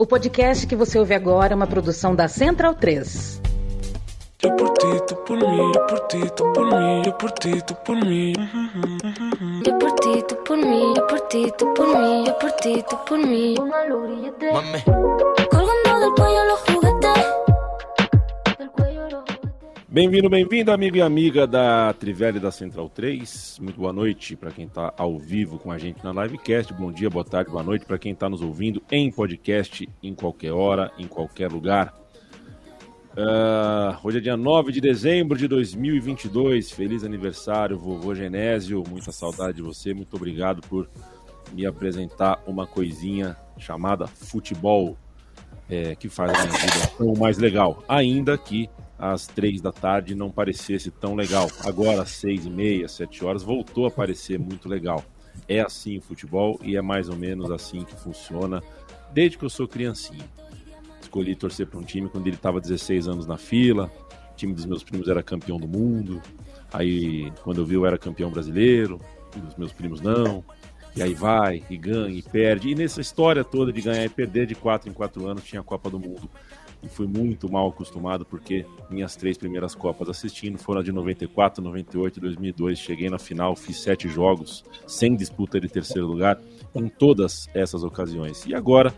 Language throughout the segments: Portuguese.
O podcast que você ouve agora é uma produção da Central 3. Eu por ti, tu por mim, eu por ti, tu por mim, eu por ti, tu por mim. Yo por ti, tú por mí, yo por ti, tú por mí, yo por ti, tú por mí. Mame. Colgando del cuello los juguetes. Bem-vindo, bem-vindo, amigo e amiga da Trivela da Central 3. Muito boa noite para quem está ao vivo com a gente na livecast. Bom dia, boa tarde, boa noite para quem está nos ouvindo em podcast, em qualquer hora, em qualquer lugar. Ah, hoje é dia 9 de dezembro de 2022. Feliz aniversário, vovô Genésio. Muita saudade de você. Muito obrigado por me apresentar uma coisinha chamada futebol, é, que faz a minha vida tão mais legal. Ainda que às três da tarde não parecesse tão legal. Agora, às seis e meia, sete horas, voltou a parecer muito legal. É assim o futebol e é mais ou menos assim que funciona desde que eu sou criancinha. Escolhi torcer para um time quando ele estava 16 anos na fila. O time dos meus primos era campeão do mundo. Aí, quando eu vi, eu era campeão brasileiro. Os meus primos não. E aí vai, e ganha, e perde. E nessa história toda de ganhar e perder de 4 em 4 anos, tinha a Copa do Mundo. E fui muito mal acostumado, porque minhas três primeiras Copas assistindo foram a de 94, 98 e 2002. Cheguei na final, fiz sete jogos, sem disputa de terceiro lugar, em todas essas ocasiões. E agora,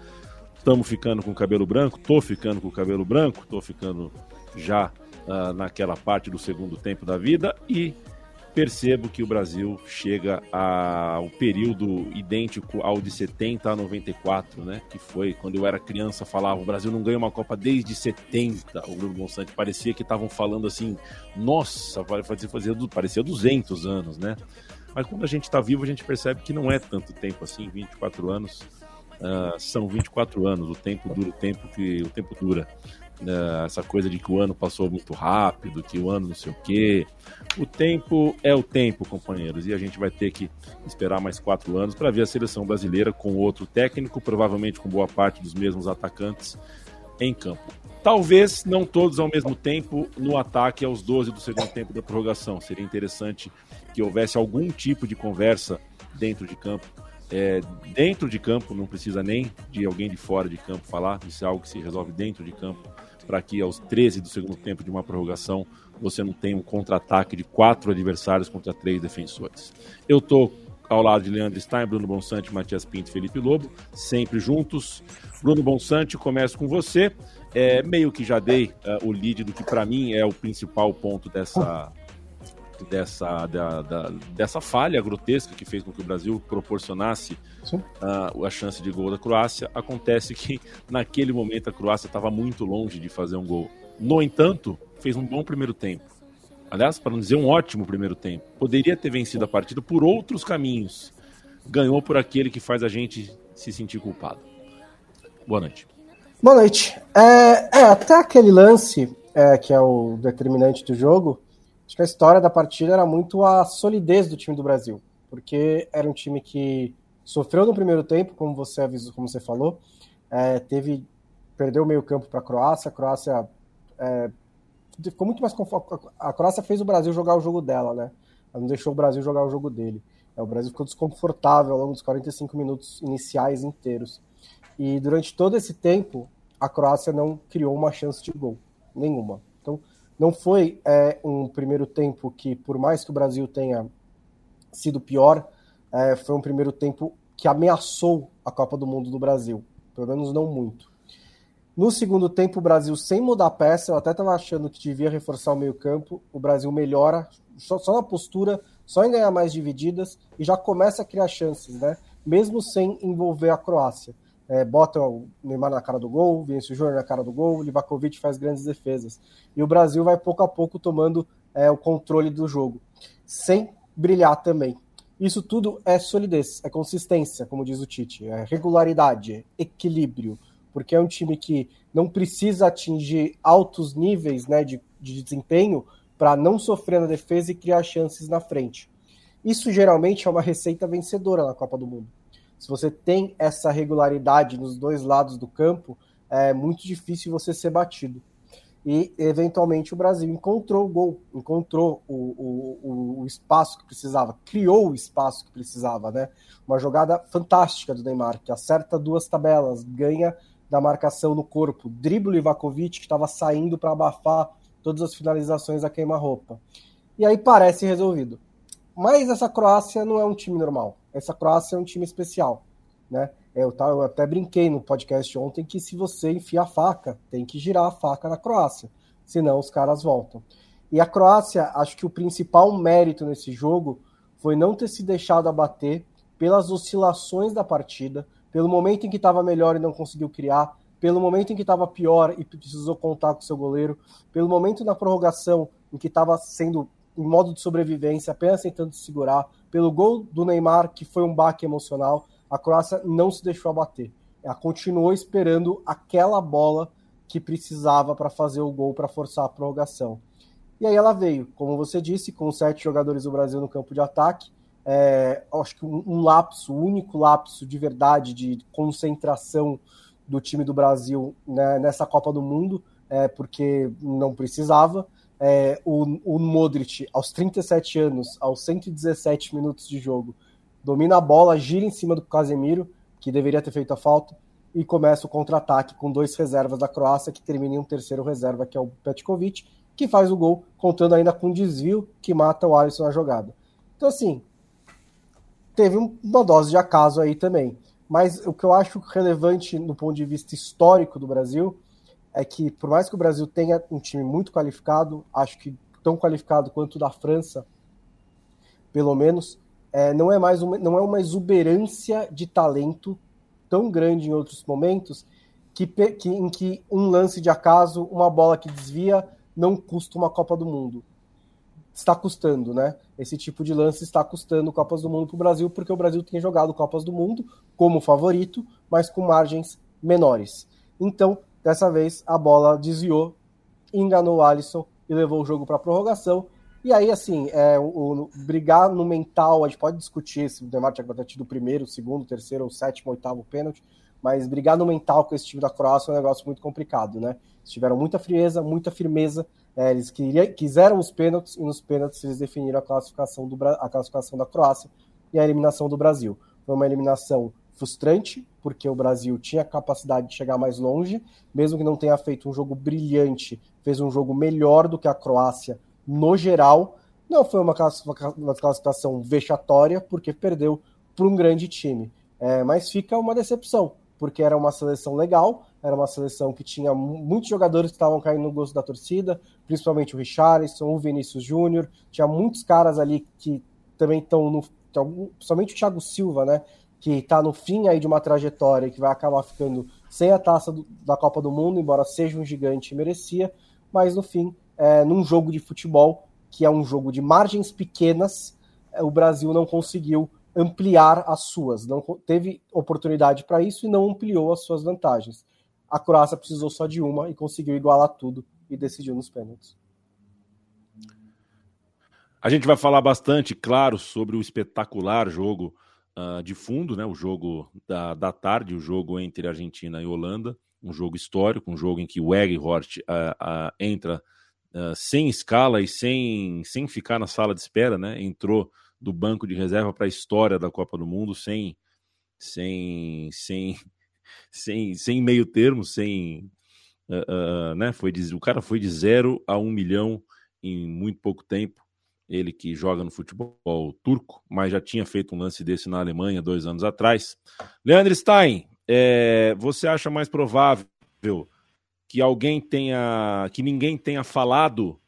estamos ficando com o cabelo branco, tô ficando com o cabelo branco, tô ficando já ah, naquela parte do segundo tempo da vida e percebo que o Brasil chega ao período idêntico ao de 70 a 94, né? Que foi quando eu era criança, falava o Brasil não ganha uma Copa desde 70. O Bruno Monsanto parecia que estavam falando assim, nossa, parecia, fazia, parecia 200 anos, né? Mas quando a gente está vivo, a gente percebe que não é tanto tempo assim, 24 anos. ah, são 24 anos, o tempo dura o tempo que o tempo dura. Ah, essa coisa de que o ano passou muito rápido, que o ano não sei o quê. O tempo é o tempo, companheiros, e a gente vai ter que esperar mais quatro anos para ver a seleção brasileira com outro técnico, provavelmente com boa parte dos mesmos atacantes em campo. Talvez não todos ao mesmo tempo no ataque aos 12 do segundo tempo da prorrogação. Seria interessante que houvesse algum tipo de conversa dentro de campo. É, dentro de campo, não precisa nem de alguém de fora de campo falar, isso é algo que se resolve dentro de campo, para que aos 13 do segundo tempo de uma prorrogação você não tenha um contra-ataque de quatro adversários contra três defensores. Eu tô ao lado de Leandro Stein, Bruno Bonsante, Matias Pinto e Felipe Lobo, sempre juntos. Bruno Bonsante, começo com você. É, meio que já dei ah, o lead do que para mim é o principal ponto dessa, dessa, da- da- dessa falha grotesca que fez com que o Brasil proporcionasse ah, a chance de gol da Croácia. Acontece que naquele momento a Croácia estava muito longe de fazer um gol. No entanto, fez um bom primeiro tempo. Aliás, para não dizer um ótimo primeiro tempo. Poderia ter vencido a partida por outros caminhos. Ganhou por aquele que faz a gente se sentir culpado. Boa noite. Boa noite. É, é, até aquele lance, é, que é o determinante do jogo, acho que a história da partida era muito a solidez do time do Brasil. Porque era um time que sofreu no primeiro tempo, como você avisou, como você falou, é, teve perdeu o meio campo para a Croácia, a Croácia é, ficou muito mais confortável. A Croácia fez o Brasil jogar o jogo dela, né? Ela não deixou o Brasil jogar o jogo dele. É, o Brasil ficou desconfortável ao longo dos 45 minutos iniciais inteiros. E durante todo esse tempo, a Croácia não criou uma chance de gol, nenhuma. Então, não foi é, um primeiro tempo que, por mais que o Brasil tenha sido pior, é, foi um primeiro tempo que ameaçou a Copa do Mundo do Brasil. Pelo menos não muito. No segundo tempo, o Brasil, sem mudar a peça, eu até estava achando que devia reforçar o meio-campo. O Brasil melhora só, só na postura, só em ganhar mais divididas e já começa a criar chances, né? Mesmo sem envolver a Croácia. É, bota o Neymar na cara do gol, o Vinícius Júnior na cara do gol, Livakovic faz grandes defesas. E o Brasil vai pouco a pouco tomando é, o controle do jogo, sem brilhar também. Isso tudo é solidez, é consistência, como diz o Tite, é regularidade, equilíbrio, porque é um time que não precisa atingir altos níveis né, de, de desempenho para não sofrer na defesa e criar chances na frente. Isso geralmente é uma receita vencedora na Copa do Mundo. Se você tem essa regularidade nos dois lados do campo, é muito difícil você ser batido. e eventualmente o Brasil encontrou o gol, encontrou o, o, o espaço que precisava, criou o espaço que precisava, né? Uma jogada fantástica do Neymar, que acerta duas tabelas, ganha da marcação no corpo, dribla o Ivakovic, que estava saindo para abafar todas as finalizações a queima-roupa. E aí parece resolvido. Mas essa Croácia não é um time normal. Essa Croácia é um time especial, né? Eu, eu até brinquei no podcast ontem que se você enfia a faca, tem que girar a faca na Croácia, senão os caras voltam. E a Croácia, acho que o principal mérito nesse jogo foi não ter se deixado abater pelas oscilações da partida, pelo momento em que estava melhor e não conseguiu criar, pelo momento em que estava pior e precisou contar com seu goleiro, pelo momento na prorrogação em que estava sendo em modo de sobrevivência, apenas tentando segurar, pelo gol do Neymar, que foi um baque emocional a Croácia não se deixou abater. Ela continuou esperando aquela bola que precisava para fazer o gol, para forçar a prorrogação. E aí ela veio, como você disse, com sete jogadores do Brasil no campo de ataque. É, acho que um, um lapso, o único lapso de verdade, de concentração do time do Brasil né, nessa Copa do Mundo, é, porque não precisava. É, o, o Modric, aos 37 anos, aos 117 minutos de jogo, domina a bola, gira em cima do Casemiro, que deveria ter feito a falta, e começa o contra-ataque com dois reservas da Croácia, que termina em um terceiro reserva, que é o Petkovic, que faz o gol, contando ainda com um desvio que mata o Alisson na jogada. Então, assim, teve uma dose de acaso aí também. Mas o que eu acho relevante no ponto de vista histórico do Brasil é que, por mais que o Brasil tenha um time muito qualificado, acho que tão qualificado quanto o da França, pelo menos, é, não, é mais uma, não é uma exuberância de talento tão grande em outros momentos que, que, em que um lance de acaso, uma bola que desvia, não custa uma Copa do Mundo. Está custando, né? Esse tipo de lance está custando Copas do Mundo para o Brasil, porque o Brasil tem jogado Copas do Mundo como favorito, mas com margens menores. Então, dessa vez, a bola desviou, enganou o Alisson e levou o jogo para prorrogação. E aí, assim, é, o, o, brigar no mental, a gente pode discutir se o Neymar tinha tido o primeiro, o segundo, o terceiro, o sétimo, o oitavo pênalti, mas brigar no mental com esse time da Croácia é um negócio muito complicado, né? Eles tiveram muita frieza, muita firmeza, é, eles queria, quiseram os pênaltis, e nos pênaltis eles definiram a classificação, do, a classificação da Croácia e a eliminação do Brasil. Foi uma eliminação frustrante, porque o Brasil tinha capacidade de chegar mais longe, mesmo que não tenha feito um jogo brilhante, fez um jogo melhor do que a Croácia no geral. Não foi uma classificação vexatória, porque perdeu para um grande time. É, mas fica uma decepção, porque era uma seleção legal, era uma seleção que tinha muitos jogadores que estavam caindo no gosto da torcida, principalmente o Richarlison, o Vinícius Júnior, tinha muitos caras ali que também estão no. Somente o Thiago Silva, né? Que está no fim aí de uma trajetória que vai acabar ficando sem a taça do, da Copa do Mundo, embora seja um gigante e merecia, mas no fim é, num jogo de futebol, que é um jogo de margens pequenas, é, o Brasil não conseguiu ampliar as suas, não teve oportunidade para isso e não ampliou as suas vantagens. A Croácia precisou só de uma e conseguiu igualar tudo e decidiu nos pênaltis. A gente vai falar bastante, claro, sobre o espetacular jogo uh, de fundo, né? O jogo da, da tarde, o jogo entre Argentina e Holanda, um jogo histórico, um jogo em que o Eghorst uh, uh, entra uh, sem escala e sem, sem ficar na sala de espera, né? Entrou do banco de reserva para a história da Copa do Mundo sem sem sem sem, sem meio termo, sem né? Foi de, o cara foi de zero a um milhão em muito pouco tempo. Ele que joga no futebol turco, mas já tinha feito um lance desse na Alemanha dois anos atrás. Leandro Stein, é, você acha mais provável que alguém tenha, que ninguém tenha falado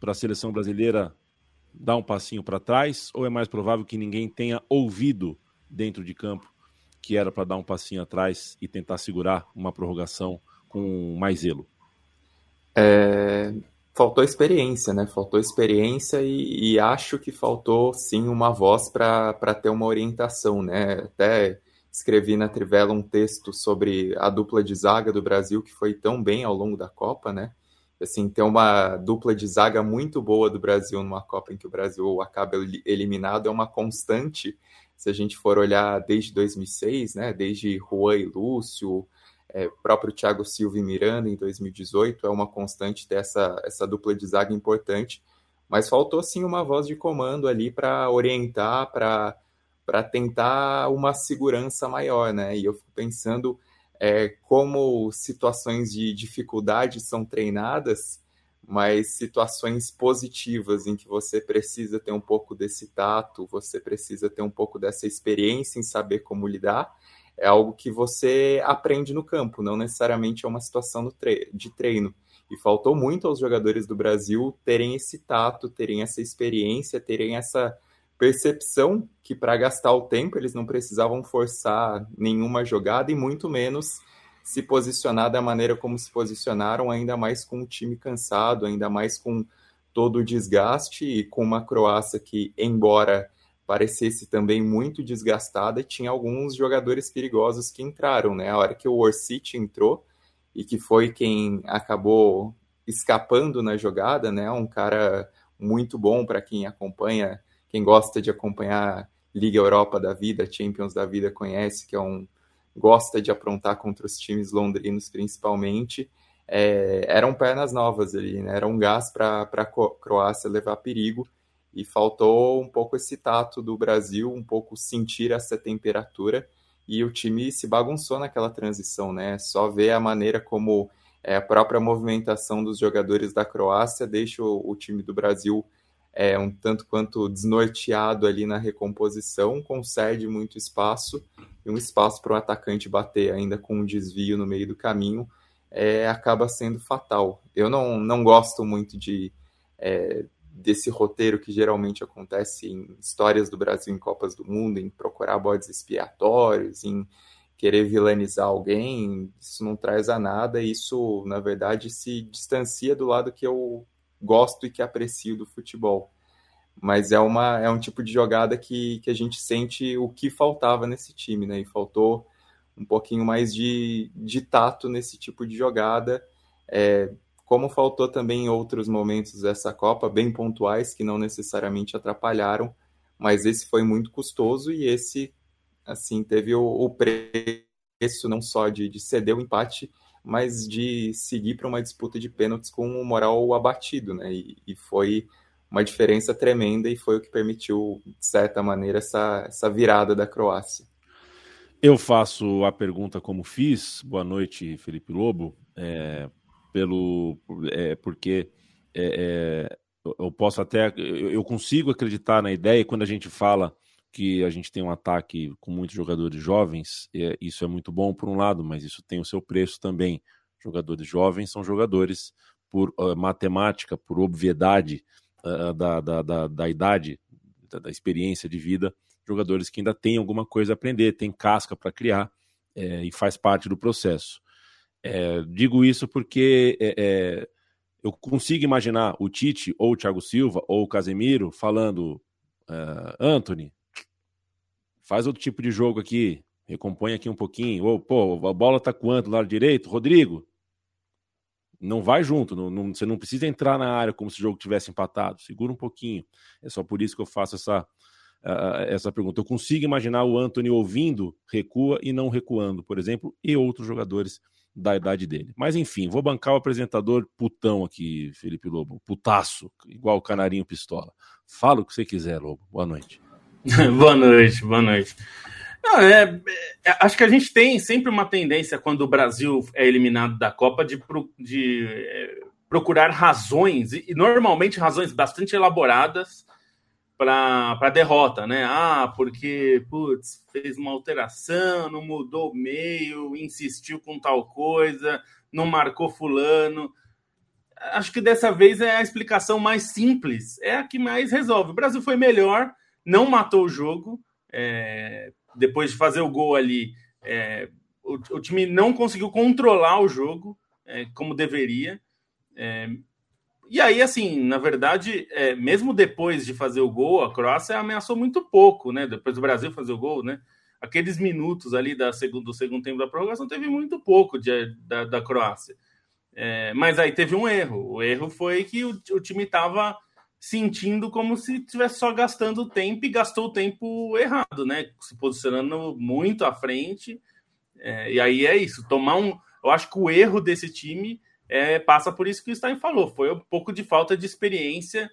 para a seleção brasileira dar um passinho para trás, ou é mais provável que ninguém tenha ouvido dentro de campo que era para dar um passinho atrás e tentar segurar uma prorrogação com mais zelo? É, faltou experiência, né? Faltou experiência e, e acho que faltou sim uma voz para ter uma orientação, né? Até escrevi na Trivela um texto sobre a dupla de zaga do Brasil que foi tão bem ao longo da Copa, né? Assim, ter uma dupla de zaga muito boa do Brasil numa Copa em que o Brasil acaba eliminado é uma constante. Se a gente for olhar desde 2006, né? Desde Juan e Lúcio, é, próprio Thiago Silva e Miranda em 2018, é uma constante ter essa, dupla de zaga importante, mas faltou sim uma voz de comando ali para orientar, para tentar uma segurança maior, né? E eu fico pensando é, como situações de dificuldade são treinadas, mas situações positivas em que você precisa ter um pouco desse tato, você precisa ter um pouco dessa experiência em saber como lidar, é algo que você aprende no campo, não necessariamente é uma situação de treino. E faltou muito aos jogadores do Brasil terem esse tato, terem essa experiência, terem essa percepção que para gastar o tempo eles não precisavam forçar nenhuma jogada e muito menos se posicionar da maneira como se posicionaram, ainda mais com o time cansado, ainda mais com todo o desgaste e com uma Croácia que, embora parecesse também muito desgastada, tinha alguns jogadores perigosos que entraram, né? A hora que o Orsic entrou e que foi quem acabou escapando na jogada, né? Um cara muito bom para quem acompanha, quem gosta de acompanhar Liga Europa da vida, Champions da vida conhece, que é um gosta de aprontar contra os times londrinos principalmente. É, eram pernas novas ali, né? Era um gás para a Croácia levar perigo e faltou um pouco esse tato do Brasil, um pouco sentir essa temperatura e o time se bagunçou naquela transição, né? Só ver a maneira como é, a própria movimentação dos jogadores da Croácia deixa o, o time do Brasil é, um tanto quanto desnorteado ali na recomposição, concede muito espaço e um espaço para o atacante bater ainda com um desvio no meio do caminho é, acaba sendo fatal. Eu não, não gosto muito de é, desse roteiro que geralmente acontece em histórias do Brasil em Copas do Mundo, em procurar bodes expiatórios, em querer vilanizar alguém, isso não traz a nada, isso, na verdade, se distancia do lado que eu gosto e que aprecio do futebol. Mas é, uma, é um tipo de jogada que, que a gente sente o que faltava nesse time, né? E faltou um pouquinho mais de, de tato nesse tipo de jogada. É, como faltou também em outros momentos dessa Copa, bem pontuais, que não necessariamente atrapalharam, mas esse foi muito custoso e esse, assim, teve o, o preço não só de, de ceder o empate, mas de seguir para uma disputa de pênaltis com o moral abatido, né? E, e, foi uma diferença tremenda e foi o que permitiu, de certa maneira, essa, essa virada da Croácia. Eu faço a pergunta como fiz. Boa noite, Felipe Lobo. É, pelo é, porque é, é eu posso até eu consigo acreditar na ideia quando a gente fala que a gente tem um ataque com muitos jogadores jovens, é, isso é muito bom por um lado, mas isso tem o seu preço também. Jogadores jovens são jogadores por uh, matemática, por obviedade uh, da, da, da, da, idade, da, da, experiência de vida, jogadores que ainda têm alguma coisa a aprender, têm casca para criar é, e faz parte do processo. É, digo isso porque é, é, eu consigo imaginar o Tite ou o Thiago Silva ou o Casemiro falando: uh, Anthony, faz outro tipo de jogo aqui, recompõe aqui um pouquinho. Ou, pô, a bola tá quanto do lado direito? Rodrigo, não vai junto, não, não, você não precisa entrar na área como se o jogo tivesse empatado, segura um pouquinho. É só por isso que eu faço essa, uh, essa pergunta. Eu consigo imaginar o Anthony ouvindo recua e não recuando, por exemplo, e outros jogadores da idade dele. Mas enfim, vou bancar o apresentador putão aqui, Felipe Lobo. Putaço, igual o canarinho pistola. Fala o que você quiser, Lobo. Boa noite. boa noite, boa noite. Não, é, é, acho que a gente tem sempre uma tendência, quando o Brasil é eliminado da Copa, de, de é, procurar razões, e, e normalmente razões bastante elaboradas, para derrota, né? Ah, porque, putz, fez uma alteração, não mudou o meio, insistiu com tal coisa, não marcou fulano. Acho que dessa vez é a explicação mais simples, é a que mais resolve. O Brasil foi melhor, não matou o jogo, é, depois de fazer o gol ali, é, o, o, time não conseguiu controlar o jogo é, como deveria. E aí, assim, na verdade, é, mesmo depois de fazer o gol, a Croácia ameaçou muito pouco, né? Depois do Brasil fazer o gol, né? Aqueles minutos ali da segundo, do segundo tempo da prorrogação teve muito pouco de, da, da Croácia. É, mas aí teve um erro. O erro foi que o, o time estava sentindo como se estivesse só gastando tempo e gastou o tempo errado, né? Se posicionando muito à frente É, e aí é isso, tomar um. Eu acho que o erro desse time é, passa por isso que o Stein falou. Foi um pouco de falta de experiência.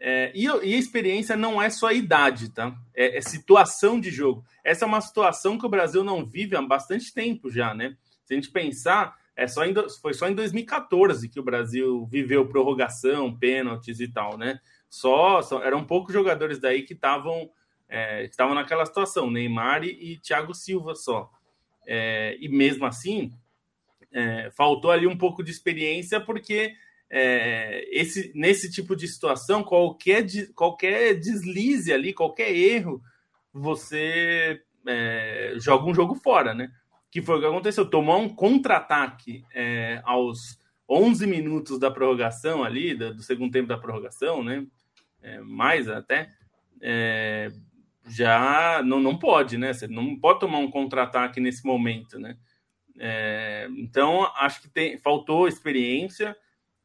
É, e, e, a experiência não é só a idade, tá? É, é, situação de jogo. Essa é uma situação que o Brasil não vive há bastante tempo já, né? Se a gente pensar, é só em, foi só em 2014 que o Brasil viveu prorrogação, pênaltis e tal, né? Só, só eram poucos jogadores daí que estavam é, estavam naquela situação, Neymar e, e Thiago Silva só. É, e mesmo assim, é, faltou ali um pouco de experiência, porque é, esse, nesse tipo de situação, qualquer, qualquer deslize ali, qualquer erro, você é, joga um jogo fora, né? Que foi o que aconteceu. Tomar um contra-ataque é, aos 11 minutos da prorrogação ali, do, do segundo tempo da prorrogação, né? É, mais até, é, já não, não pode, né? Você não pode tomar um contra-ataque nesse momento, né? É, então, acho que tem, faltou experiência,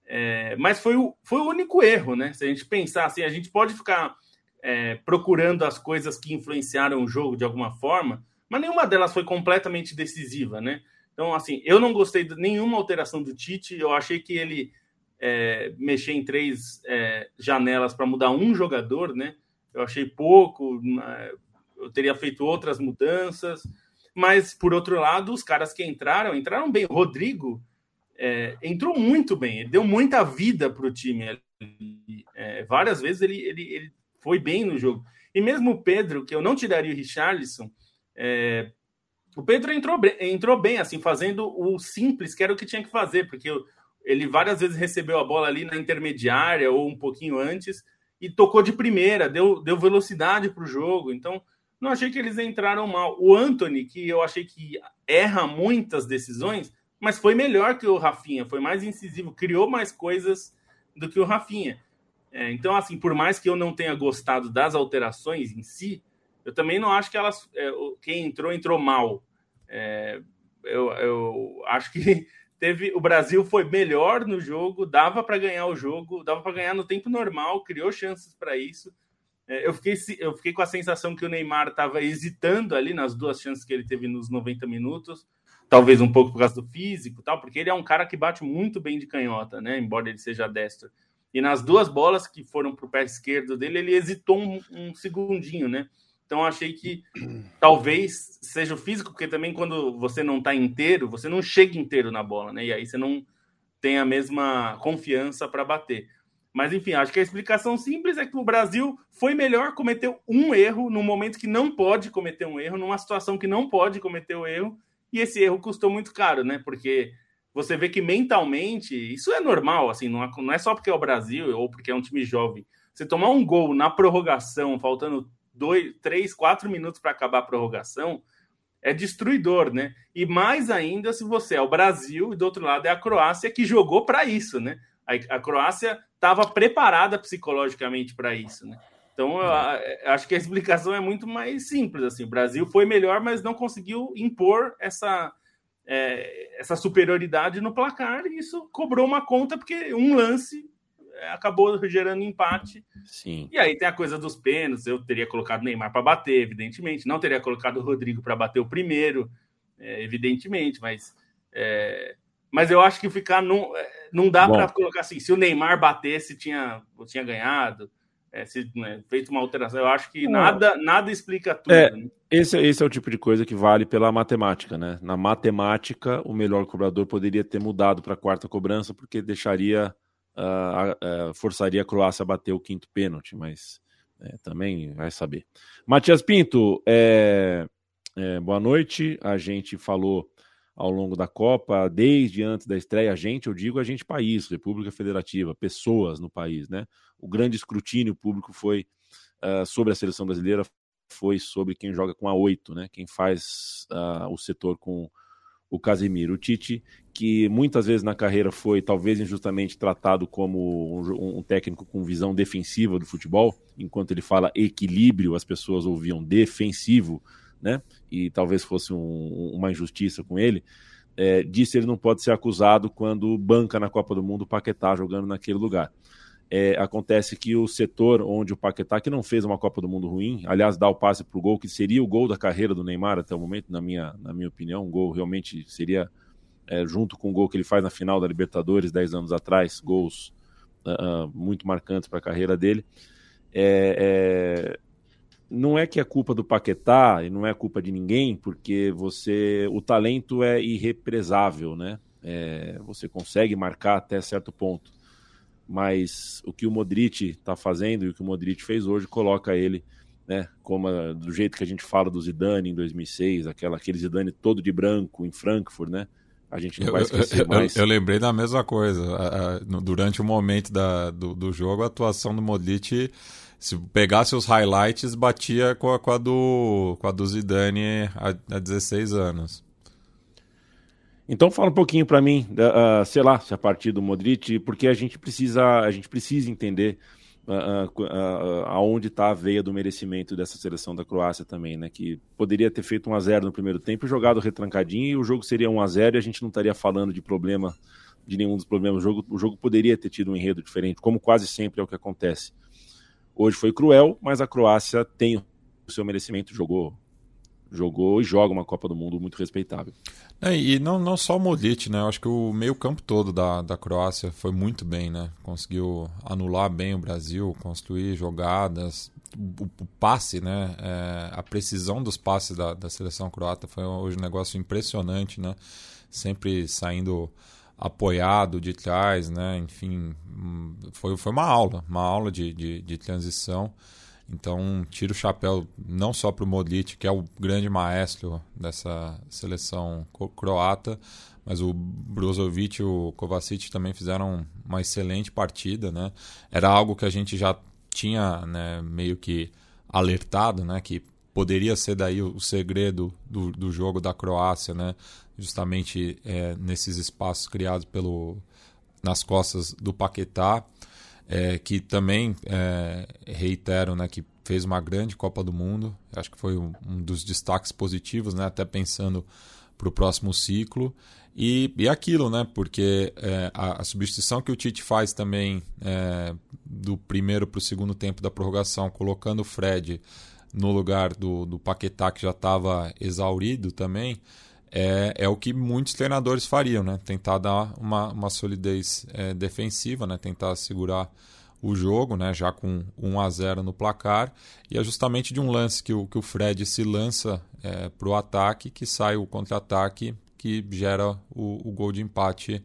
é, mas foi o, foi o único erro, né? Se a gente pensar assim, a gente pode ficar é, procurando as coisas que influenciaram o jogo de alguma forma, mas nenhuma delas foi completamente decisiva, né? Então, assim, eu não gostei de nenhuma alteração do Tite, eu achei que ele é, mexer em três é, janelas para mudar um jogador, né? Eu achei pouco, eu teria feito outras mudanças. Mas, por outro lado, os caras que entraram, entraram bem. O Rodrigo é, entrou muito bem, ele deu muita vida para o time. É, várias vezes ele, ele, ele, foi bem no jogo. E mesmo o Pedro, que eu não tiraria o Richarlison, é, o Pedro entrou, entrou bem, assim, fazendo o simples, que era o que tinha que fazer, porque ele várias vezes recebeu a bola ali na intermediária ou um pouquinho antes e tocou de primeira, deu, deu velocidade para o jogo. Então, não achei que eles entraram mal. O Anthony, que eu achei que erra muitas decisões, mas foi melhor que o Rafinha, foi mais incisivo, criou mais coisas do que o Rafinha. É, então, assim, por mais que eu não tenha gostado das alterações em si, eu também não acho que elas. É, quem entrou, entrou mal. É, eu, eu acho que teve o Brasil foi melhor no jogo, dava para ganhar o jogo, dava para ganhar no tempo normal, criou chances para isso. É, eu fiquei, eu fiquei com a sensação que o Neymar estava hesitando ali nas duas chances que ele teve nos 90 minutos, talvez um pouco por causa do físico, tal, porque ele é um cara que bate muito bem de canhota, né? Embora ele seja destro. E nas duas bolas que foram para o pé esquerdo dele, ele hesitou um, um segundinho, né? Então achei que talvez seja o físico, porque também quando você não está inteiro, você não chega inteiro na bola, né? E aí você não tem a mesma confiança para bater. Mas enfim, acho que a explicação simples é que o Brasil foi melhor, cometeu um erro no momento que não pode cometer um erro, numa situação que não pode cometer o erro, e esse erro custou muito caro, né? Porque você vê que mentalmente isso é normal, assim, não é, só porque é o Brasil ou porque é um time jovem. Você tomar um gol na prorrogação, faltando dois, três, quatro minutos para acabar a prorrogação, é destruidor, né? E mais ainda se você é o Brasil e do outro lado é a Croácia que jogou para isso, né? A Croácia estava preparada psicologicamente para isso, né? Então, eu, eu acho que a explicação é muito mais simples. Assim, o Brasil foi melhor, mas não conseguiu impor essa, é, essa superioridade no placar, e isso cobrou uma conta, porque um lance é, acabou gerando empate. Sim. E aí tem a coisa dos pênaltis. Eu teria colocado Neymar para bater, evidentemente. Não teria colocado o Rodrigo para bater o primeiro, é, evidentemente, mas. É, mas eu acho que ficar. Num, é, não dá para colocar assim, se o Neymar batesse, tinha, tinha ganhado. É, se né, feito uma alteração, eu acho que nada, nada explica tudo. É, né? esse, esse é o tipo de coisa que vale pela matemática, né? Na matemática, o melhor cobrador poderia ter mudado para a quarta cobrança, porque deixaria, uh, uh, forçaria a Croácia a bater o quinto pênalti, mas é, também vai saber. Matias Pinto, é, é, boa noite. A gente falou ao longo da Copa, desde antes da estreia, a gente, eu digo a gente país, República Federativa, pessoas no país, né? O grande escrutínio público foi uh, sobre a seleção brasileira, foi sobre quem joga com a oito, né? Quem faz uh, o setor com o Casemiro. O Tite, que muitas vezes na carreira foi talvez injustamente tratado como um, um, técnico com visão defensiva do futebol, enquanto ele fala equilíbrio, as pessoas ouviam defensivo né? E talvez fosse um, uma injustiça com ele. É, disse ele não pode ser acusado quando banca na Copa do Mundo o Paquetá jogando naquele lugar. É, acontece que o setor onde o Paquetá, que não fez uma Copa do Mundo ruim, aliás, dá o passe para o gol, que seria o gol da carreira do Neymar até o momento, na minha, na minha opinião, um gol realmente seria, é, junto com o gol que ele faz na final da Libertadores 10 anos atrás, gols uh, muito marcantes para a carreira dele. É, é, não é que é culpa do Paquetá e não é culpa de ninguém, porque você o talento é irrepresável, né? É, você consegue marcar até certo ponto mas o que o Modric está fazendo e o que o Modric fez hoje coloca ele, né, como a, do jeito que a gente fala do Zidane em 2006, aquela, aquele Zidane todo de branco em Frankfurt, né? A gente não vai esquecer eu, mais. Eu, eu, lembrei da mesma coisa. durante o momento da, do, do jogo, a atuação do Modric, se pegasse os highlights, batia com a, com a do, com a do Zidane há, há 16 anos. Então fala um pouquinho para mim, uh, sei lá, se a partir do Modric, porque a gente precisa, a gente precisa entender uh, uh, aonde está a veia do merecimento dessa seleção da Croácia também, né? Que poderia ter feito 1 a 0 no primeiro tempo, jogado retrancadinho e o jogo seria 1 a 0 e a gente não estaria falando de problema, de nenhum dos problemas. O jogo, o jogo poderia ter tido um enredo diferente, como quase sempre é o que acontece. Hoje foi cruel, mas a Croácia tem o seu merecimento, jogou jogou e joga uma Copa do Mundo muito respeitável. É, e não, não só o Modric, né? Eu acho que o meio campo todo da, da Croácia foi muito bem, né? Conseguiu anular bem o Brasil, construir jogadas, o, o passe, né? É, a precisão dos passes da, da seleção croata foi hoje um negócio impressionante, né? Sempre saindo apoiado de trás, né? Enfim, foi, foi uma aula, uma aula de, de, de transição. Então, tiro o chapéu não só para o Modric, que é o grande maestro dessa seleção croata, mas o Brozovic e o Kovacic também fizeram uma excelente partida, né? Era algo que a gente já tinha né, meio que alertado, né? Que poderia ser daí o segredo do, do jogo da Croácia, né? Justamente é, nesses espaços criados pelo nas costas do Paquetá é, que também é, reitero né, que fez uma grande Copa do Mundo. Acho que foi um, um dos destaques positivos, né, até pensando para o próximo ciclo. E, e aquilo, né? Porque é, a, a, substituição que o Tite faz também é, do primeiro para o segundo tempo da prorrogação, colocando o Fred no lugar do, do Paquetá, que já estava exaurido também, é, é o que muitos treinadores fariam, né? Tentar dar uma, uma solidez é, defensiva, né? Tentar segurar o jogo, né? Já com 1 a 0 no placar. E é justamente de um lance que o, que o Fred se lança é, para o ataque que sai o contra-ataque que gera o, o, gol de empate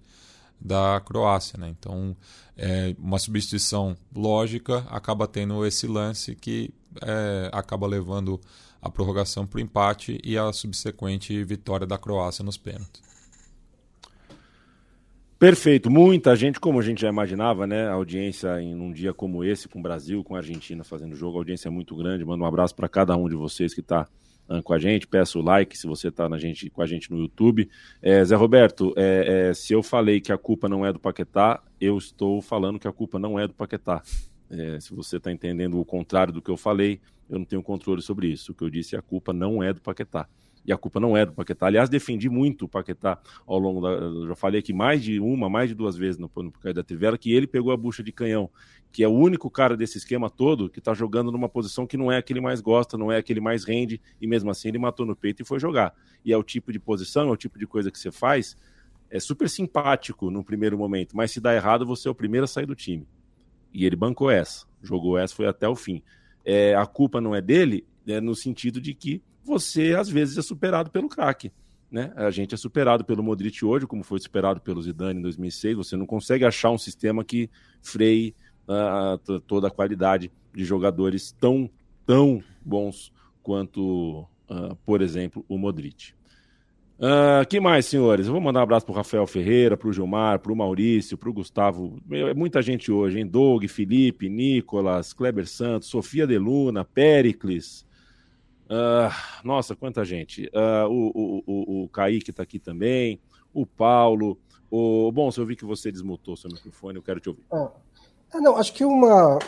da Croácia, né? Então, é, uma substituição lógica acaba tendo esse lance que é, acaba levando a prorrogação para o empate e a subsequente vitória da Croácia nos pênaltis. Perfeito, muita gente, como a gente já imaginava, né? A audiência em um dia como esse, com o Brasil, com a Argentina fazendo jogo, a audiência é muito grande. Mando um abraço para cada um de vocês que está uh, com a gente. Peço o like se você está gente, com a gente no YouTube. É, Zé Roberto, é, é, se eu falei que a culpa não é do Paquetá, eu estou falando que a culpa não é do Paquetá. É, se você está entendendo o contrário do que eu falei, eu não tenho controle sobre isso. O que eu disse, a culpa não é do Paquetá. E a culpa não é do Paquetá. Aliás, defendi muito o Paquetá ao longo da. Já falei aqui mais de uma, mais de duas vezes no, no da Trivela, que ele pegou a bucha de canhão, que é o único cara desse esquema todo que está jogando numa posição que não é a que ele mais gosta, não é a que ele mais rende, e mesmo assim ele matou no peito e foi jogar. E é o tipo de posição, é o tipo de coisa que você faz. É super simpático no primeiro momento, mas se dá errado, você é o primeiro a sair do time. E ele bancou essa, jogou essa, foi até o fim é, a culpa não é dele, é no sentido de que você às vezes é superado pelo craque. Né? A gente é superado pelo Modric hoje, como foi superado pelo Zidane em 2006. Você não consegue achar um sistema que freie uh, toda a qualidade de jogadores tão, tão bons quanto, uh, por exemplo, o Modric. Uh, que mais, senhores? Eu vou mandar um abraço para o Rafael Ferreira, para o Gilmar, para o Maurício, para o Gustavo. É muita gente hoje, hein? Doug, Felipe, Nicolas, Kleber Santos, Sofia Deluna, Pericles. Uh, nossa, quanta gente. Uh, o, o, o, o Kaique está aqui também, o Paulo. O... Bom, se eu vi que você desmutou seu microfone, eu quero te ouvir. É, não, acho que uma,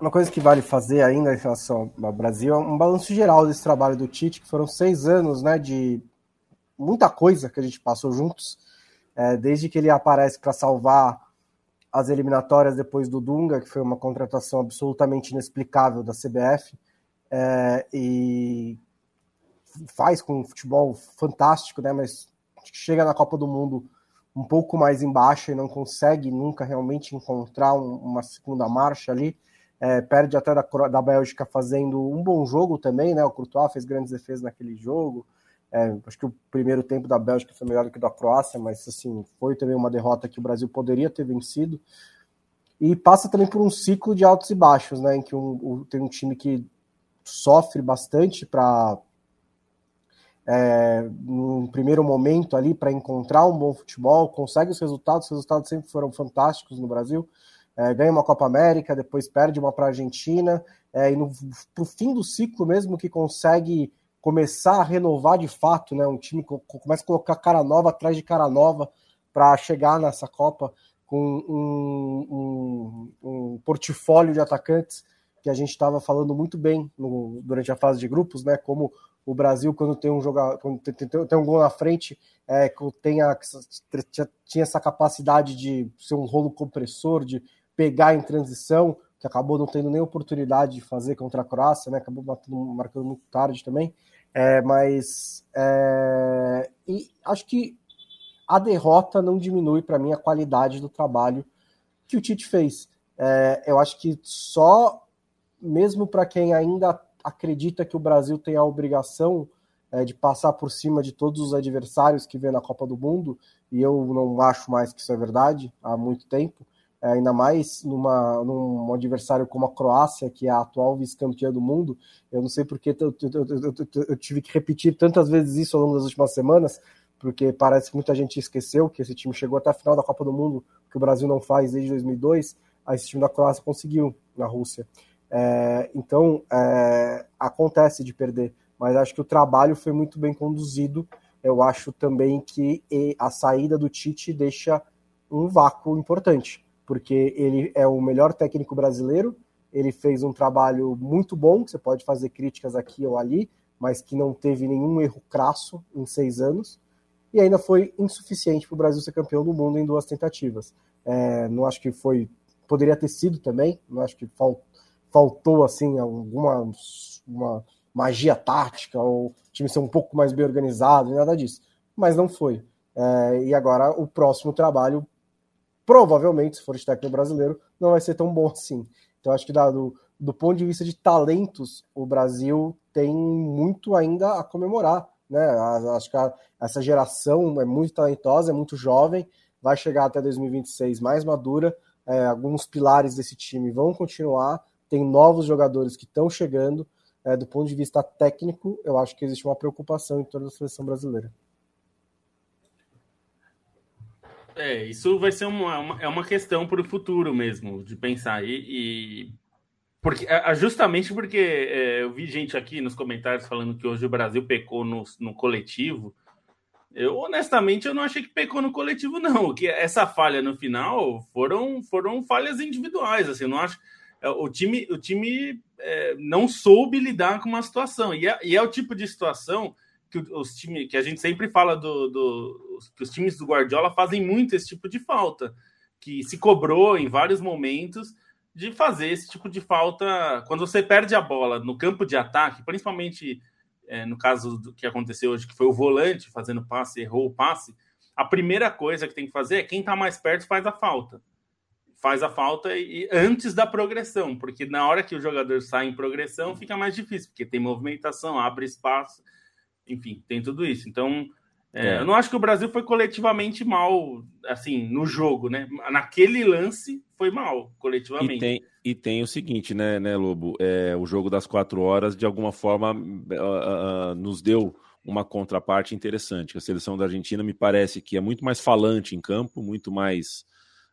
uma coisa que vale fazer ainda em relação ao Brasil é um balanço geral desse trabalho do Tite, que foram seis anos né, de muita coisa que a gente passou juntos, é, desde que ele aparece para salvar as eliminatórias depois do Dunga, que foi uma contratação absolutamente inexplicável da CBF, é, e faz com um futebol fantástico, né? Mas chega na Copa do Mundo um pouco mais embaixo e não consegue nunca realmente encontrar um, uma segunda marcha ali. É, perde até da, da Bélgica fazendo um bom jogo também, né? O Courtois fez grandes defesas naquele jogo. É, acho que o primeiro tempo da Bélgica foi melhor do que da Croácia, mas assim, foi também uma derrota que o Brasil poderia ter vencido. E passa também por um ciclo de altos e baixos, né? Em que um, um, tem um time que sofre bastante para é, num primeiro momento ali para encontrar um bom futebol, consegue os resultados, os resultados sempre foram fantásticos no Brasil, é, ganha uma Copa América, depois perde uma para a Argentina, é, e no fim do ciclo mesmo que consegue começar a renovar de fato, né? Um time que começa a colocar cara nova atrás de cara nova para chegar nessa Copa com um, um, um, portfólio de atacantes que a gente estava falando muito bem no, durante a fase de grupos, né? Como o Brasil, quando tem um jogador, quando tem, tem, tem, um gol na frente, é, tem a, tinha essa capacidade de ser um rolo compressor, de pegar em transição, que acabou não tendo nem oportunidade de fazer contra a Croácia, né? Acabou marcando muito tarde também. É, mas é, e acho que a derrota não diminui para mim a qualidade do trabalho que o Tite fez. É, eu acho que só mesmo para quem ainda acredita que o Brasil tem a obrigação é, de passar por cima de todos os adversários que vê na Copa do Mundo, e eu não acho mais que isso é verdade há muito tempo, ainda mais numa, num adversário como a Croácia, que é a atual vice-campeã do mundo. Eu não sei porque eu, eu, eu, eu, tive que repetir tantas vezes isso ao longo das últimas semanas, porque parece que muita gente esqueceu que esse time chegou até a final da Copa do Mundo, que o Brasil não faz desde 2002. Aí esse time da Croácia conseguiu na Rússia. É, então, é, acontece de perder, mas acho que o trabalho foi muito bem conduzido. Eu acho também que a saída do Tite deixa um vácuo importante, porque ele é o melhor técnico brasileiro, ele fez um trabalho muito bom, você pode fazer críticas aqui ou ali, mas que não teve nenhum erro crasso em seis anos, e ainda foi insuficiente para o Brasil ser campeão do mundo em duas tentativas. É, não acho que foi. Poderia ter sido também, não acho que faltou assim alguma uma magia tática ou o time ser um pouco mais bem organizado, nada disso. Mas não foi. É, e agora o próximo trabalho, provavelmente, se for de técnico brasileiro, não vai ser tão bom assim. Então acho que do, do ponto de vista de talentos, o Brasil tem muito ainda a comemorar. Né? Acho que a, essa geração é muito talentosa, é muito jovem, vai chegar até 2026 mais madura. É, alguns pilares desse time vão continuar tem novos jogadores que estão chegando. É, do ponto de vista técnico, eu acho que existe uma preocupação em toda a seleção brasileira. É, isso vai ser uma, uma é uma questão para o futuro mesmo, de pensar. E, e porque, justamente porque é, eu vi gente aqui nos comentários falando que hoje o Brasil pecou no, no coletivo. Eu, honestamente, eu não achei que pecou no coletivo, não. Que essa falha no final foram, foram falhas individuais. Assim, não acho é, o time, o time é, não soube lidar com uma situação. E é, e é o tipo de situação que os times que a gente sempre fala do, do, que os times do Guardiola fazem muito esse tipo de falta, que se cobrou em vários momentos de fazer esse tipo de falta quando você perde a bola no campo de ataque, principalmente é, no caso do que aconteceu hoje, que foi o volante fazendo passe, errou o passe. A primeira coisa que tem que fazer é quem está mais perto faz a falta faz a falta e antes da progressão, porque na hora que o jogador sai em progressão fica mais difícil, porque tem movimentação, abre espaço, enfim, tem tudo isso. Então, é, é. eu não acho que o Brasil foi coletivamente mal, assim, no jogo, né? Naquele lance foi mal, coletivamente. E tem, e tem o seguinte, né, né Lobo? É, o jogo das quatro horas, de alguma forma, uh, uh, nos deu uma contraparte interessante. A seleção da Argentina me parece que é muito mais falante em campo, muito mais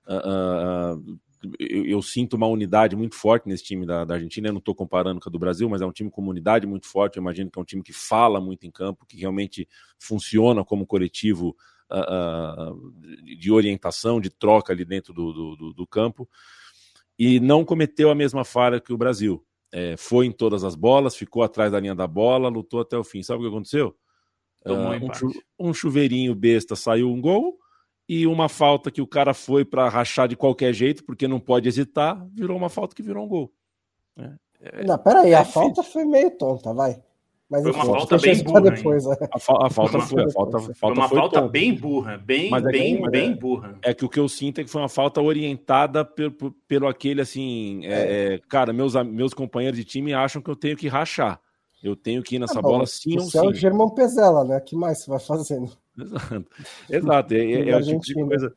Uh, eu, eu, sinto uma unidade muito forte nesse time da, da Argentina. Eu não estou comparando com a do Brasil, mas é um time com uma unidade muito forte. Eu imagino que é um time que fala muito em campo, que realmente funciona como coletivo uh, de orientação, de troca ali dentro do, do, do, campo. E não cometeu a mesma falha que o Brasil. É, foi em todas as bolas, ficou atrás da linha da bola, lutou até o fim. Sabe o que aconteceu? Uh, um, chu um chuveirinho besta saiu um gol e uma falta que o cara foi para rachar de qualquer jeito, porque não pode hesitar, virou uma falta que virou um gol. É, não, peraí, a falta foi meio tonta, vai. Mas foi uma enfim, falta bem burra. Depois, a, fa a, falta foi, a falta, foi, falta uma foi falta tonta. bem burra, bem, Mas bem, é, bem burra. É que o que eu sinto é que foi uma falta orientada pelo, pelo aquele assim, é. É, cara, meus, meus companheiros de time acham que eu tenho que rachar. Eu tenho que ir nessa bola sim ou sim. é o Germão Pezela, né? que mais você vai fazendo? Exato. Exato. É, é o tipo de coisa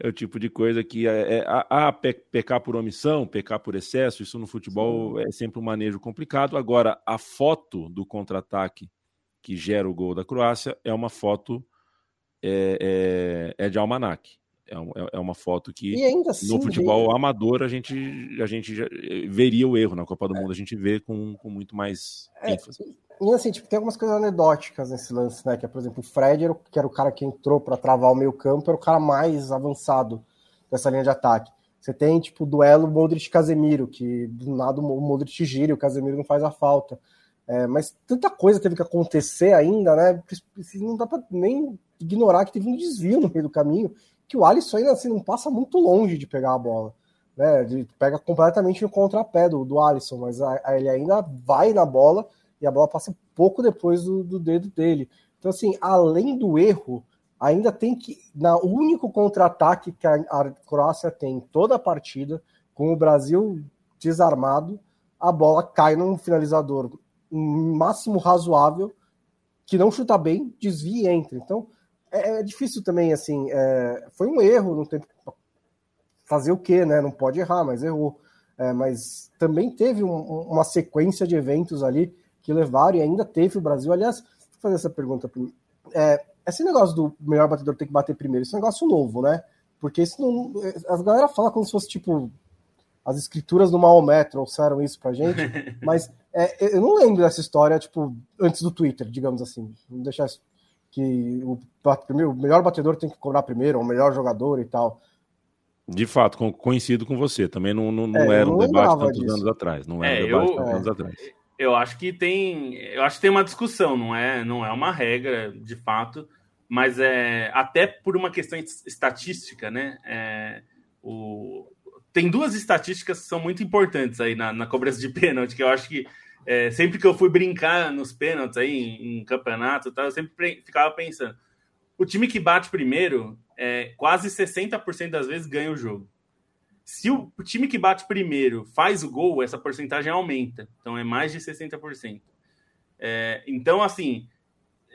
é o tipo de coisa que é, é a, a, pecar por omissão, pecar por excesso, isso no futebol é sempre um manejo complicado. Agora, a foto do contra-ataque que gera o gol da Croácia é uma foto é, é, é de almanac. É, é, é uma foto que assim, no futebol amador a gente, a gente veria o erro. Na Copa do Mundo a gente vê com, com muito mais é, ênfase. E assim, tipo, tem algumas coisas anedóticas nesse lance, né? Que é, por exemplo, o Fred, era o, que era o cara que entrou para travar o meio campo, era o cara mais avançado dessa linha de ataque. Você tem, tipo, o duelo Modric-Casemiro, que do nada o Modric gira e o Casemiro não faz a falta. É, mas tanta coisa teve que acontecer ainda, né? Não dá pra nem ignorar que teve um desvio no meio do caminho, que o Alisson ainda assim não passa muito longe de pegar a bola. Né? Ele pega completamente no contrapé do, do Alisson, mas a, a, ele ainda vai na bola e a bola passa pouco depois do, do dedo dele. Então, assim, além do erro, ainda tem que. Na único contra-ataque que a, a Croácia tem toda a partida, com o Brasil desarmado, a bola cai num finalizador um máximo razoável, que não chuta bem, desvia e entra. Então, é, é difícil também, assim. É, foi um erro, não tem fazer o quê, né? Não pode errar, mas errou. É, mas também teve um, uma sequência de eventos ali que levaram e ainda teve o Brasil. Aliás, vou fazer essa pergunta. É, esse negócio do melhor batedor ter que bater primeiro, esse é um negócio novo, né? Porque isso não. As galera fala como se fosse tipo. As escrituras do Maomé trouxeram isso pra gente, mas é, eu não lembro dessa história, tipo, antes do Twitter, digamos assim. Vamos deixar isso, que o, o melhor batedor tem que cobrar primeiro, o melhor jogador e tal. De fato, coincido com você. Também não, não, não é, era um debate tantos disso. anos atrás. Não era é, um debate eu, tantos anos atrás. Eu acho que tem, eu acho que tem uma discussão, não é, não é uma regra de fato, mas é até por uma questão estatística, né? É, o, tem duas estatísticas que são muito importantes aí na, na cobrança de pênalti, que eu acho que é, sempre que eu fui brincar nos pênaltis aí em, em campeonato, tá, eu sempre ficava pensando, o time que bate primeiro, é, quase 60% das vezes ganha o jogo. Se o time que bate primeiro faz o gol, essa porcentagem aumenta. Então é mais de 60%. É, então, assim,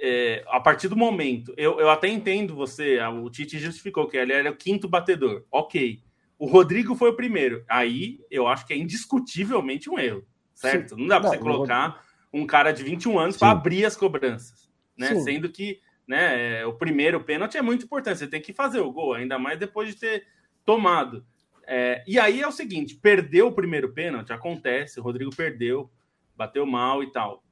é, a partir do momento, eu, eu até entendo você, o Tite justificou que ele era o quinto batedor. Ok. O Rodrigo foi o primeiro. Aí eu acho que é indiscutivelmente um erro, certo? Sim. Não dá para você colocar um cara de 21 anos para abrir as cobranças, né? Sim. Sendo que né, é, o primeiro pênalti é muito importante. Você tem que fazer o gol, ainda mais depois de ter tomado. É, e aí é o seguinte: perdeu o primeiro pênalti, acontece, o Rodrigo perdeu, bateu mal e tal.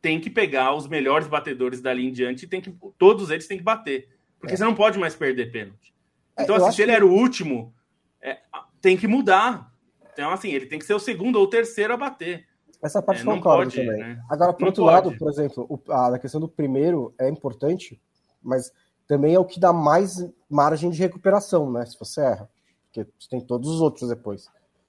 Tem que pegar os melhores batedores dali em diante e tem que. Todos eles têm que bater. Porque é. você não pode mais perder pênalti. É, então, assim, se ele que... era o último, é, tem que mudar. Então, assim, ele tem que ser o segundo ou o terceiro a bater. Essa parte é, concordo também. Né? Agora, por não outro pode. lado, por exemplo, a, questão do primeiro é importante, mas também é o que dá mais margem de recuperação, né? Se você erra porque tem todos os outros depois.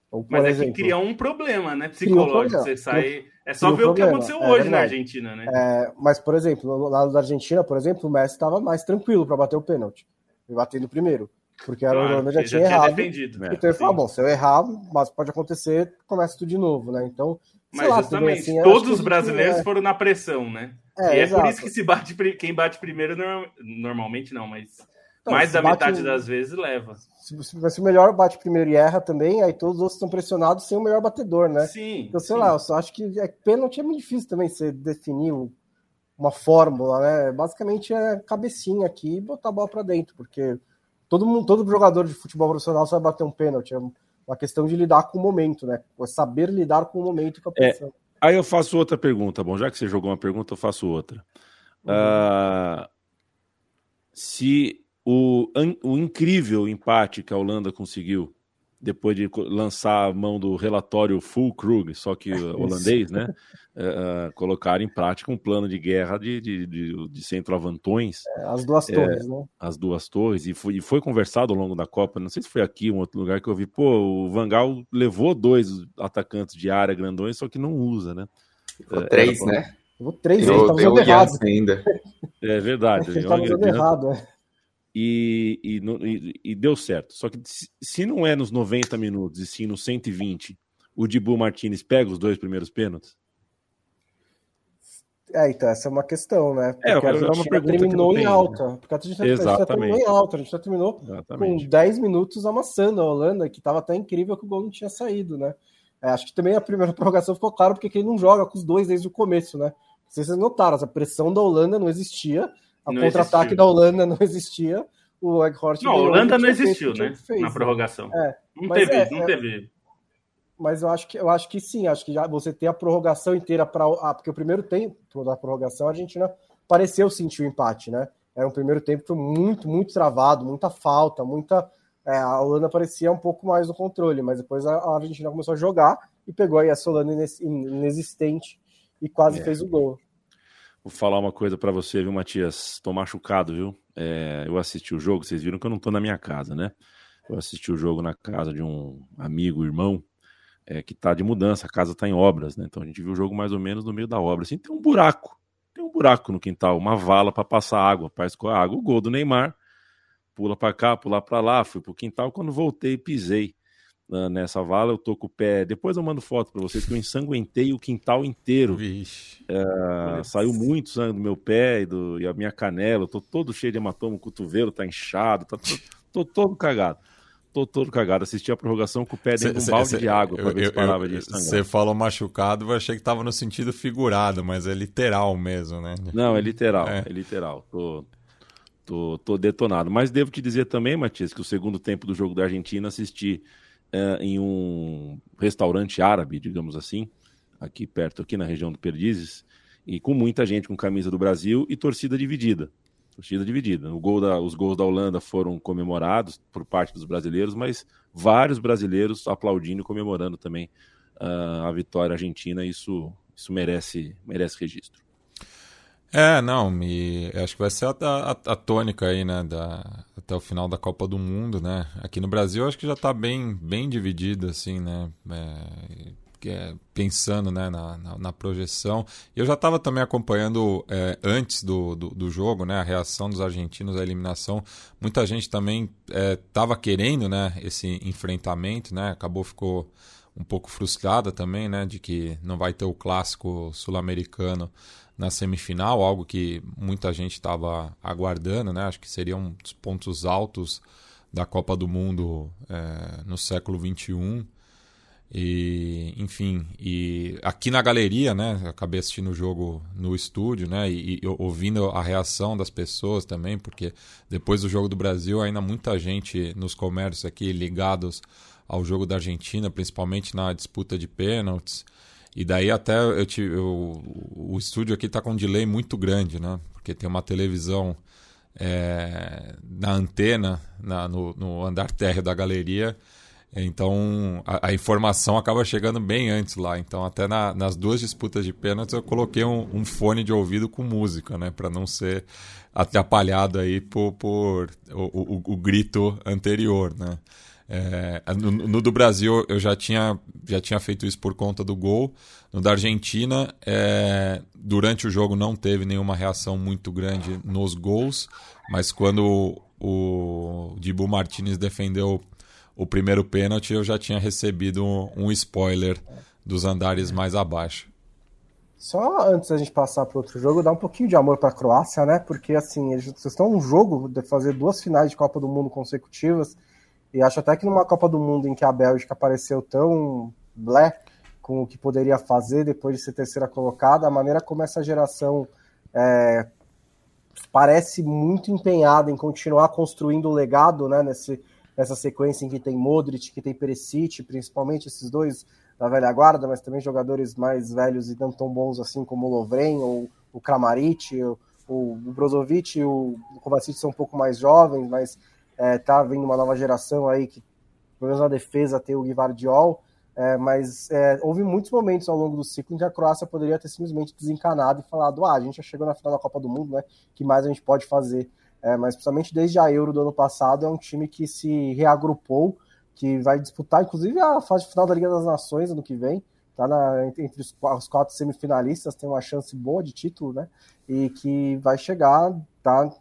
Ou, Mas é exemplo, que cria um problema, né? Psicológico. Um problema. Você sai. É só ver o que aconteceu é hoje verdade. na Argentina, né? É, mas, por exemplo, no lado da Argentina, por exemplo, o Messi estava mais tranquilo para bater o pênalti. E batendo primeiro. Porque a Holanda já, já, tinha errado. Defendido, né? Então ele falou: bom, se eu errar, mas pode acontecer, começa tudo de novo, né? Então. Mas lá, justamente, assim, todos os brasileiros é... foram na pressão, né? É, e é por isso que se bate quem bate primeiro normalmente não, mas então, Mais da metade das vezes leva. Se, se, o melhor bate primeiro e erra também, aí todos os outros estão pressionados sem o melhor batedor, né? Sim. Então, sei sim. lá, eu só acho que é, pênalti é muito difícil também você definir uma fórmula, né? Basicamente é cabecinha aqui e botar a bola para dentro, porque todo mundo, todo jogador de futebol profissional vai bater um pênalti. É uma questão de lidar com o momento, né? É saber lidar com o momento e com a pressão. É, aí eu faço outra pergunta, bom, já que você jogou uma pergunta, eu faço outra. Uhum. Uh, se o, o incrível empate que a Holanda conseguiu depois de lançar a mão do relatório Full Krug, só que holandês, né? Uh, colocaram em prática um plano de guerra de, de, de, de centroavantões. É, as duas torres, é, né? As duas torres, e foi, e foi conversado ao longo da Copa, não sei se foi aqui, um outro lugar que eu vi, pô, o Vangal levou dois atacantes de área grandões, só que não usa, né? Ficou três, né? Levou três, eu, ele tá usando errado. Ainda. É verdade. Ele tá usando errado, é. E, e, e, deu certo. Só que se não é nos 90 minutos e sim nos 120, o Dibu Martinez pega os dois primeiros pênaltis? É, então essa é uma questão, né? Porque é, eu quero a gente já terminou em alta. Porque a gente, já terminou em alta. A gente já terminou Exatamente. com 10 minutos amassando a Holanda, que estava até incrível que o gol não tinha saído, né? É, acho que também a primeira prorrogação ficou claro porque ele não joga com os dois desde o começo, né? Se vocês notaram, a pressão da Holanda não existia, a contra-ataque da Holanda não existia, o Egghorst... Não, a Holanda não existiu, né? Fez, na prorrogação. É, não teve, é, não é, teve. Mas eu acho que eu acho que sim, acho que já você tem a prorrogação inteira para ah, porque o primeiro tempo da prorrogação a Argentina pareceu sentir o empate, né? Era um primeiro tempo muito, muito travado, muita falta, muita é, a Holanda parecia um pouco mais no controle, mas depois a, Argentina começou a jogar e pegou aí essa Holanda inexistente e quase é. fez o gol. Vou falar uma coisa para você, viu, Matias? Tô machucado, viu? É, eu assisti o jogo, vocês viram que eu não tô na minha casa, né? Eu assisti o jogo na casa de um amigo, irmão, é, que tá de mudança, a casa tá em obras, né? Então a gente viu o jogo mais ou menos no meio da obra. Assim, tem um buraco, tem um buraco no quintal, uma vala para passar água, para escoar água. O gol do Neymar pula para cá, pula para lá, fui pro quintal. Quando voltei, pisei nessa vala, eu tô com o pé. Depois eu mando foto para vocês que eu ensanguentei o quintal inteiro. Uh, saiu muito sangue do meu pé e, do, e a minha canela. Eu tô todo cheio de hematoma, o cotovelo tá inchado, tá, tô, tô todo cagado tô todo cagado. Assisti a prorrogação com o pé dentro de um balde cê, de água para ver se parava de Você falou machucado, eu achei que tava no sentido figurado, mas é literal mesmo, né? Não, é literal, é, é literal. Tô, Tô, tô detonado. Mas devo te dizer também, Matias, que o segundo tempo do jogo da Argentina assisti é, em um restaurante árabe, digamos assim, aqui perto, aqui na região do Perdizes, e com muita gente com camisa do Brasil e torcida dividida. Torcida dividida. Gol da, os gols da Holanda foram comemorados por parte dos brasileiros, mas vários brasileiros aplaudindo e comemorando também uh, a vitória argentina. Isso, isso merece, merece registro. É, não, me, acho que vai ser a, a, a, tônica aí, né, da, até o final da Copa do Mundo, né? Aqui no Brasil acho que já está bem, bem dividido, assim, né? É, é, pensando né, na, na, na, projeção. Eu já estava também acompanhando é, antes do, do, do, jogo, né, a reação dos argentinos à eliminação. Muita gente também estava é, querendo né, esse enfrentamento, né? Acabou ficou um pouco frustrada também, né, de que não vai ter o clássico sul-americano na semifinal, algo que muita gente estava aguardando, né? Acho que seria um dos pontos altos da Copa do Mundo é, no século XXI. E, enfim, e aqui na galeria, né? Acabei assistindo o jogo no estúdio, né? E, e, ouvindo a reação das pessoas também, porque depois do jogo do Brasil, ainda muita gente nos comércios aqui ligados ao jogo da Argentina, principalmente na disputa de pênaltis. E daí até eu, eu, o estúdio aqui está com um delay muito grande, né? Porque tem uma televisão é, na antena, na, no, no, andar térreo da galeria. Então a, a, informação acaba chegando bem antes lá. Então até na, nas duas disputas de pênaltis eu coloquei um, um, fone de ouvido com música, né? Para não ser atrapalhado aí por, por o, o, o grito anterior, né? É, no, no, do Brasil eu já tinha, já tinha feito isso por conta do gol. No da Argentina, é, durante o jogo não teve nenhuma reação muito grande nos gols, mas quando o, o Dibu Martinez defendeu o primeiro pênalti, eu já tinha recebido um, um spoiler dos andares mais abaixo. Só antes da gente passar para outro jogo, dar um pouquinho de amor para a Croácia, né? Porque assim, eles estão um jogo de fazer duas finais de Copa do Mundo consecutivas e acho até que numa Copa do Mundo em que a Bélgica apareceu tão blé com o que poderia fazer depois de ser terceira colocada, a maneira como essa geração é, parece muito empenhada em continuar construindo o legado né, nesse, nessa sequência em que tem Modric, que tem Perisic, principalmente esses dois da velha guarda, mas também jogadores mais velhos e não tão bons assim como o Lovren ou o Kramaric, o, Brozovic e o Kovacic são um pouco mais jovens, mas é, tá vindo uma nova geração aí que pelo menos na defesa tem o Guivardiol, é, mas é, houve muitos momentos ao longo do ciclo em que a Croácia poderia ter simplesmente desencanado e falado: ah, a gente já chegou na final da Copa do Mundo, né? que mais a gente pode fazer? É, mas principalmente desde a Euro do ano passado, é um time que se reagrupou, que vai disputar, inclusive, a fase final da Liga das Nações ano que vem. Tá na, entre os, os quatro semifinalistas, tem uma chance boa de título, né? E que vai chegar, tá,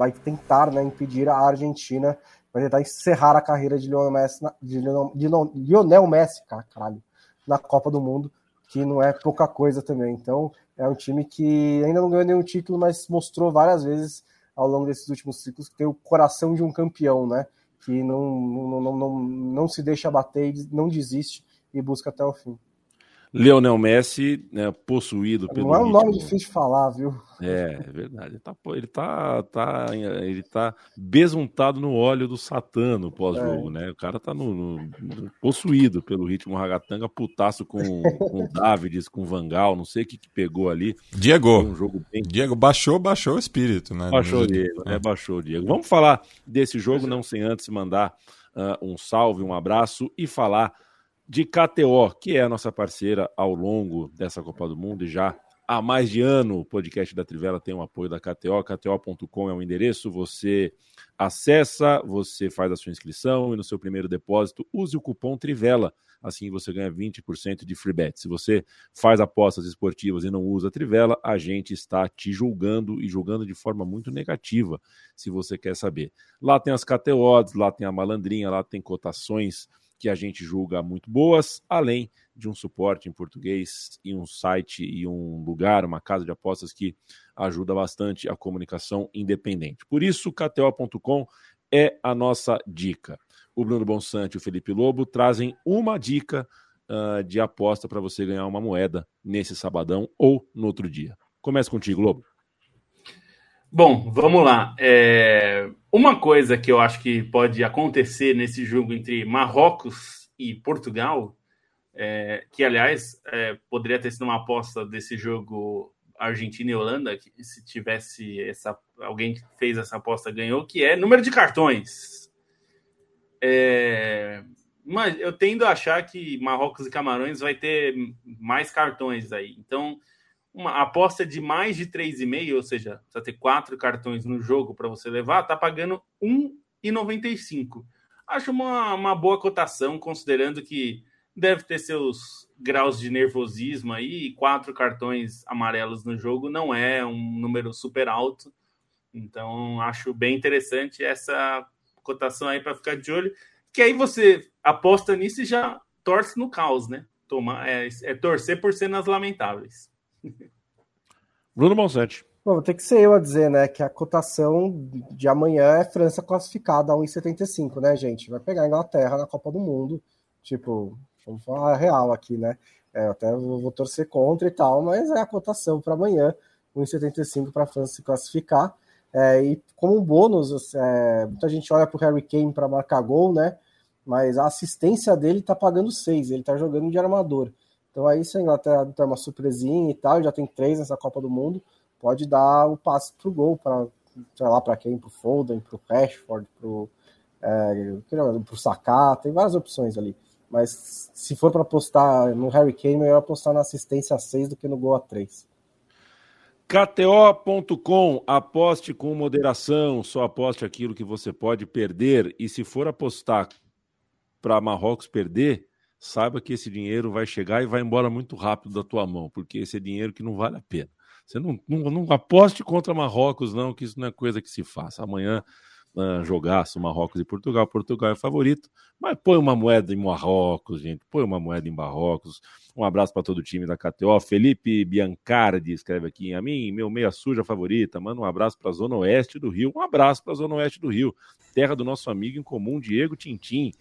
vai tentar né, impedir a Argentina vai tentar encerrar a carreira de Lionel Messi, na, de, Lionel, de Lionel Messi, caralho, na Copa do Mundo, que não é pouca coisa também. Então, é um time que ainda não ganhou nenhum título, mas mostrou várias vezes ao longo desses últimos ciclos que tem o coração de um campeão, né? Que não, não, não, não, não se deixa bater, não desiste e busca até o fim. Leonel Messi, né, possuído pelo. Não é um ritmo. nome difícil de falar, viu? É, é verdade. Ele tá, ele tá, tá, ele tá besuntado no óleo do Satã no pós-jogo, é. né? O cara tá no, no, possuído pelo ritmo ragatanga, putaço com, com o Davids, com o Vangal, não sei o que, que pegou ali. Diego. Um jogo bem... Diego baixou, baixou o espírito, né? Baixou o Diego, né? Baixou o Diego. Vamos falar desse jogo, não sem antes mandar uh, um salve, um abraço e falar de KTO, que é a nossa parceira ao longo dessa Copa do Mundo e já há mais de ano o podcast da Trivela tem o apoio da KTO. KTO.com é o endereço, você acessa, você faz a sua inscrição e no seu primeiro depósito use o cupom Trivela. Assim você ganha 20% de free bet. Se você faz apostas esportivas e não usa a Trivela, a gente está te julgando e julgando de forma muito negativa, se você quer saber. Lá tem as KTOs, lá tem a malandrinha, lá tem cotações que a gente julga muito boas, além de um suporte em português e um site e um lugar, uma casa de apostas que ajuda bastante a comunicação independente. Por isso, KTO.com é a nossa dica. O Bruno Bonsante e o Felipe Lobo trazem uma dica uh, de aposta para você ganhar uma moeda nesse sabadão ou no outro dia. Comece contigo, Lobo. Bom, vamos lá. É... Uma coisa que eu acho que pode acontecer nesse jogo entre Marrocos e Portugal, é... que aliás é... poderia ter sido uma aposta desse jogo Argentina e Holanda, que se tivesse essa alguém que fez essa aposta ganhou, que é número de cartões. É... Mas eu tendo a achar que Marrocos e Camarões vai ter mais cartões aí. Então, uma aposta de mais de 3,5, ou seja, precisa ter quatro cartões no jogo para você levar, tá pagando 1,95. Acho uma, uma boa cotação, considerando que deve ter seus graus de nervosismo aí, e quatro cartões amarelos no jogo não é um número super alto. Então, acho bem interessante essa cotação aí para ficar de olho. Que aí você aposta nisso e já torce no caos, né? Toma, é, é torcer por cenas lamentáveis. Bruno Monsante. Bom, vou ter que ser eu a dizer, né, que a cotação de amanhã é França classificada a 1,75, né, gente? Vai pegar a Inglaterra na Copa do Mundo. Tipo, vamos falar real aqui, né? É, até vou torcer contra e tal, mas é a cotação para amanhã, 1,75 para a França se classificar. É, e como um bônus, é, muita gente olha para o Harry Kane para marcar gol, né? Mas a assistência dele está pagando 6, ele está jogando de armador. Então aí se a Inglaterra tem uma surpresinha e tal, já tem três nessa Copa do Mundo, pode dar o passe pro gol para sei lá para quem, pro Foden, pro Rashford, pro é, pro Saka, tem várias opções ali. Mas se for para apostar no Harry Kane, melhor apostar na assistência a 6 do que no gol a 3. KTO.com, aposte com moderação, só aposte aquilo que você pode perder. E se for apostar para Marrocos perder, saiba que esse dinheiro vai chegar e vai embora muito rápido da tua mão, porque esse é dinheiro que não vale a pena. Você não, não, não aposte contra Marrocos, não, que isso não é coisa que se faça. Amanhã uh, jogaço Marrocos e Portugal, Portugal é favorito, mas põe uma moeda em Marrocos, gente, põe uma moeda em Marrocos. Um abraço para todo o time da KTO. Felipe Biancardi escreve aqui: a mim, meu meia suja favorita. Manda um abraço para a Zona Oeste do Rio. Um abraço para a Zona Oeste do Rio, terra do nosso amigo em comum, Diego Tintim.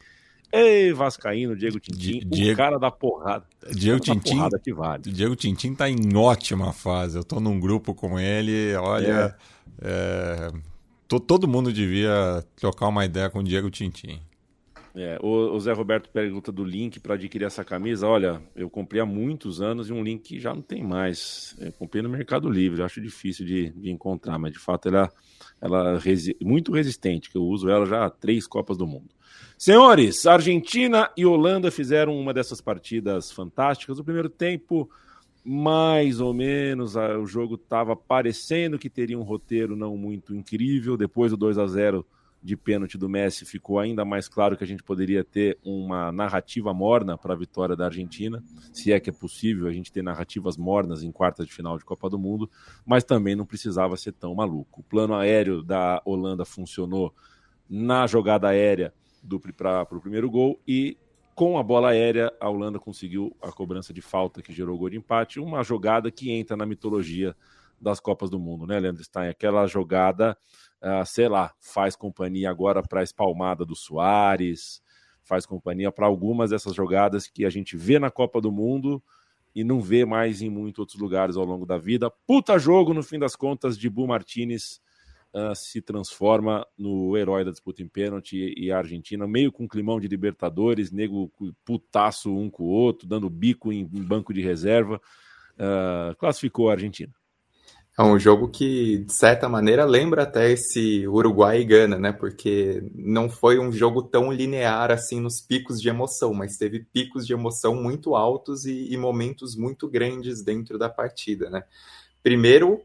Ei, Vascaíno, Diego Tintim, Diego, o cara da porrada. Diego Tintim, porrada que vale. Diego Tintim tá em ótima fase. Eu tô num grupo com ele, olha. É. É, todo mundo devia trocar uma ideia com o Diego Tintim. É, o, o, Zé Roberto pergunta do link para adquirir essa camisa. Olha, eu comprei há muitos anos e um link que já não tem mais. Eu comprei no Mercado Livre, acho difícil de, de encontrar, mas de fato ela, ela é resi muito resistente, que eu uso ela já há três Copas do Mundo. Senhores, Argentina e Holanda fizeram uma dessas partidas fantásticas. O primeiro tempo, mais ou menos, o jogo estava parecendo que teria um roteiro não muito incrível. Depois do 2 a 0 de pênalti do Messi, ficou ainda mais claro que a gente poderia ter uma narrativa morna para a vitória da Argentina, se é que é possível a gente ter narrativas mornas em quartas de final de Copa do Mundo, mas também não precisava ser tão maluco. O plano aéreo da Holanda funcionou na jogada aérea para o primeiro gol e com a bola aérea a Holanda conseguiu a cobrança de falta que gerou o gol de empate, uma jogada que entra na mitologia das Copas do Mundo, né, Leandro Stein? Aquela jogada uh, sei lá, faz companhia agora para a espalmada do Soares, faz companhia para algumas dessas jogadas que a gente vê na Copa do Mundo e não vê mais em muitos outros lugares ao longo da vida. Puta jogo, no fim das contas, de Bu Martinez uh, se transforma no herói da disputa em pênalti e a Argentina, meio com climão de Libertadores, nego putaço um com o outro, dando bico em, em banco de reserva, uh, classificou a Argentina. É um jogo que, de certa maneira, lembra até esse Uruguai e Gana, né? Porque não foi um jogo tão linear assim nos picos de emoção, mas teve picos de emoção muito altos e, e momentos muito grandes dentro da partida, né? Primeiro,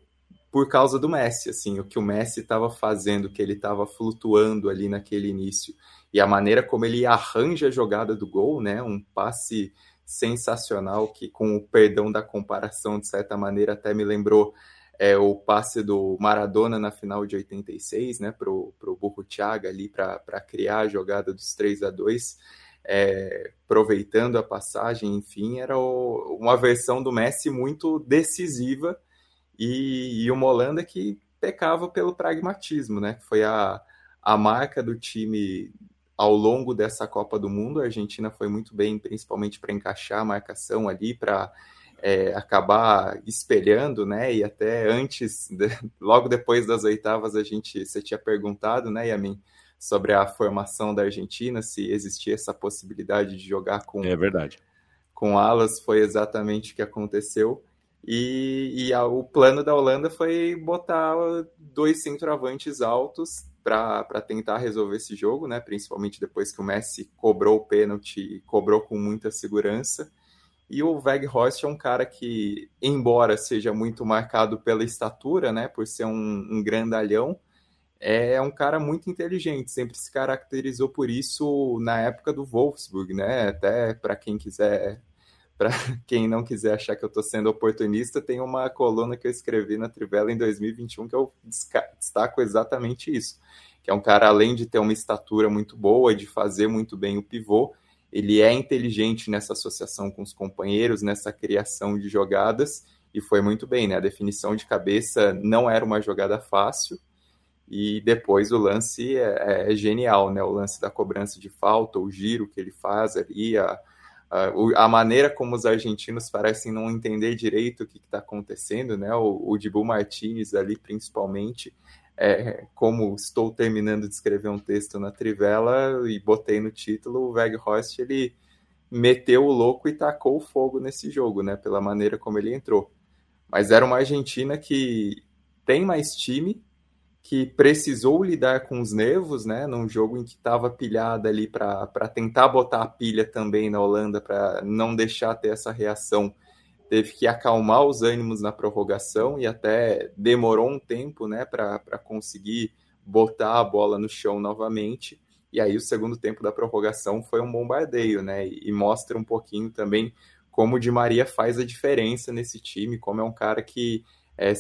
por causa do Messi, assim, o que o Messi estava fazendo, que ele estava flutuando ali naquele início, e a maneira como ele arranja a jogada do gol, né? Um passe sensacional que, com o perdão da comparação, de certa maneira, até me lembrou é, o passe do Maradona na final de 86, né, pro, pro Burro Thiago ali para criar a jogada dos 3 a 2 é, aproveitando a passagem, enfim, era o, uma versão do Messi muito decisiva e, e uma Holanda que pecava pelo pragmatismo, né, que foi a, a marca do time ao longo dessa Copa do Mundo. A Argentina foi muito bem, principalmente para encaixar a marcação ali, para é, acabar espelhando, né? E até antes, de, logo depois das oitavas, a gente, você tinha perguntado, né, Yamin, sobre a formação da Argentina, se existia essa possibilidade de jogar com é verdade com alas, foi exatamente o que aconteceu. E, e a, o plano da Holanda foi botar dois centroavantes altos para tentar resolver esse jogo, né? Principalmente depois que o Messi cobrou o pênalti, cobrou com muita segurança. E o Weghorst é um cara que, embora seja muito marcado pela estatura, né, por ser um, um grandalhão, é um cara muito inteligente, sempre se caracterizou por isso na época do Wolfsburg, né? Até para quem quiser, para quem não quiser achar que eu estou sendo oportunista, tem uma coluna que eu escrevi na Trivela em 2021 que eu destaco exatamente isso, que é um cara além de ter uma estatura muito boa, de fazer muito bem o pivô, ele é inteligente nessa associação com os companheiros, nessa criação de jogadas, e foi muito bem, né? A definição de cabeça não era uma jogada fácil, e depois o lance é, é genial, né? O lance da cobrança de falta, o giro que ele faz ali, a, a, maneira como os argentinos parecem não entender direito o que está acontecendo, né? O, o Dibu Martinez ali, principalmente, é, como estou terminando de escrever um texto na Trivela e botei no título, o Weghorst ele meteu o louco e tacou o fogo nesse jogo, né? Pela maneira como ele entrou. Mas era uma Argentina que tem mais time, que precisou lidar com os nervos, né? Num jogo em que estava pilhada ali para tentar botar a pilha também na Holanda, para não deixar ter essa reação teve que acalmar os ânimos na prorrogação e até demorou um tempo né, para conseguir botar a bola no chão novamente. E aí o segundo tempo da prorrogação foi um bombardeio, né? E, mostra um pouquinho também como o Di Maria faz a diferença nesse time, como é um cara que é,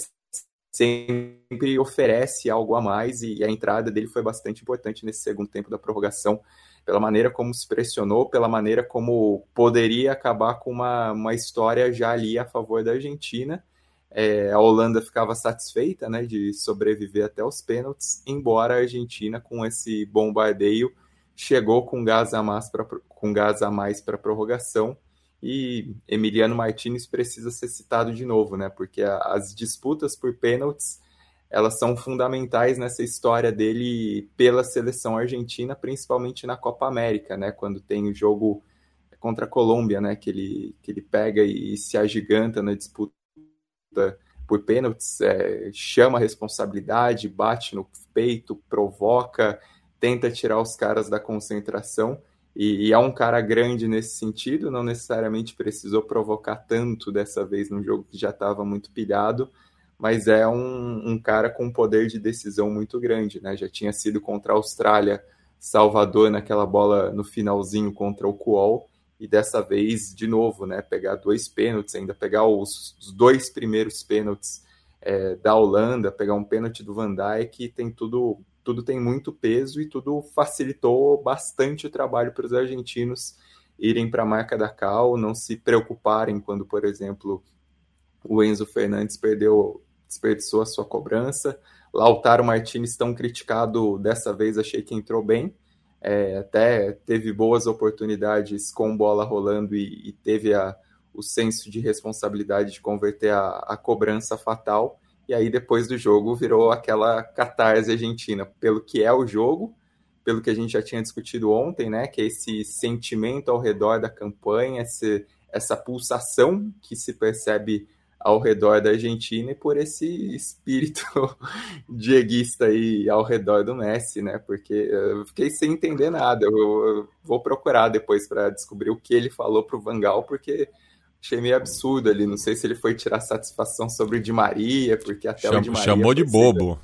sempre oferece algo a mais e a entrada dele foi bastante importante nesse segundo tempo da prorrogação pela maneira como se pressionou, pela maneira como poderia acabar com uma, uma história já ali a favor da Argentina. É, a Holanda ficava satisfeita né, de sobreviver até os pênaltis, embora a Argentina, com esse bombardeio, chegou com gás a mais para prorrogação e Emiliano Martinez precisa ser citado de novo, né? Porque as disputas por pênaltis elas são fundamentais nessa história dele pela seleção argentina, principalmente na Copa América, né? Quando tem o jogo contra a Colômbia, né? Que ele, que ele pega e se agiganta na disputa por pênaltis, é, chama a responsabilidade, bate no peito, provoca, tenta tirar os caras da concentração. E, e, é um cara grande nesse sentido, não necessariamente precisou provocar tanto dessa vez num jogo que já estava muito pilhado, mas é um, um, cara com um poder de decisão muito grande, né? Já tinha sido contra a Austrália, Salvador naquela bola no finalzinho contra o Kuol, e dessa vez, de novo, né? Pegar dois pênaltis, ainda pegar os, os dois primeiros pênaltis é, da Holanda, pegar um pênalti do Van Dijk, tem tudo, tudo tem muito peso e tudo facilitou bastante o trabalho para os argentinos irem para a marca da Cal, não se preocuparem quando, por exemplo, o Enzo Fernandes perdeu, desperdiçou a sua cobrança. Lautaro Martinez, tão criticado dessa vez, achei que entrou bem. É, até teve boas oportunidades com bola rolando e, e teve a, o senso de responsabilidade de converter a, a, cobrança fatal. E aí, depois do jogo, virou aquela catarse argentina, pelo que é o jogo, pelo que a gente já tinha discutido ontem, né? Que é esse sentimento ao redor da campanha, esse, essa pulsação que se percebe ao redor da Argentina e por esse espírito dieguista aí ao redor do Messi, né? Porque eu fiquei sem entender nada. Eu, vou procurar depois para descobrir o que ele falou para o Vangal, porque achei meio absurdo ali. Não sei se ele foi tirar satisfação sobre o Di Maria, porque até Cham, o Di Maria. Chamou de bobo.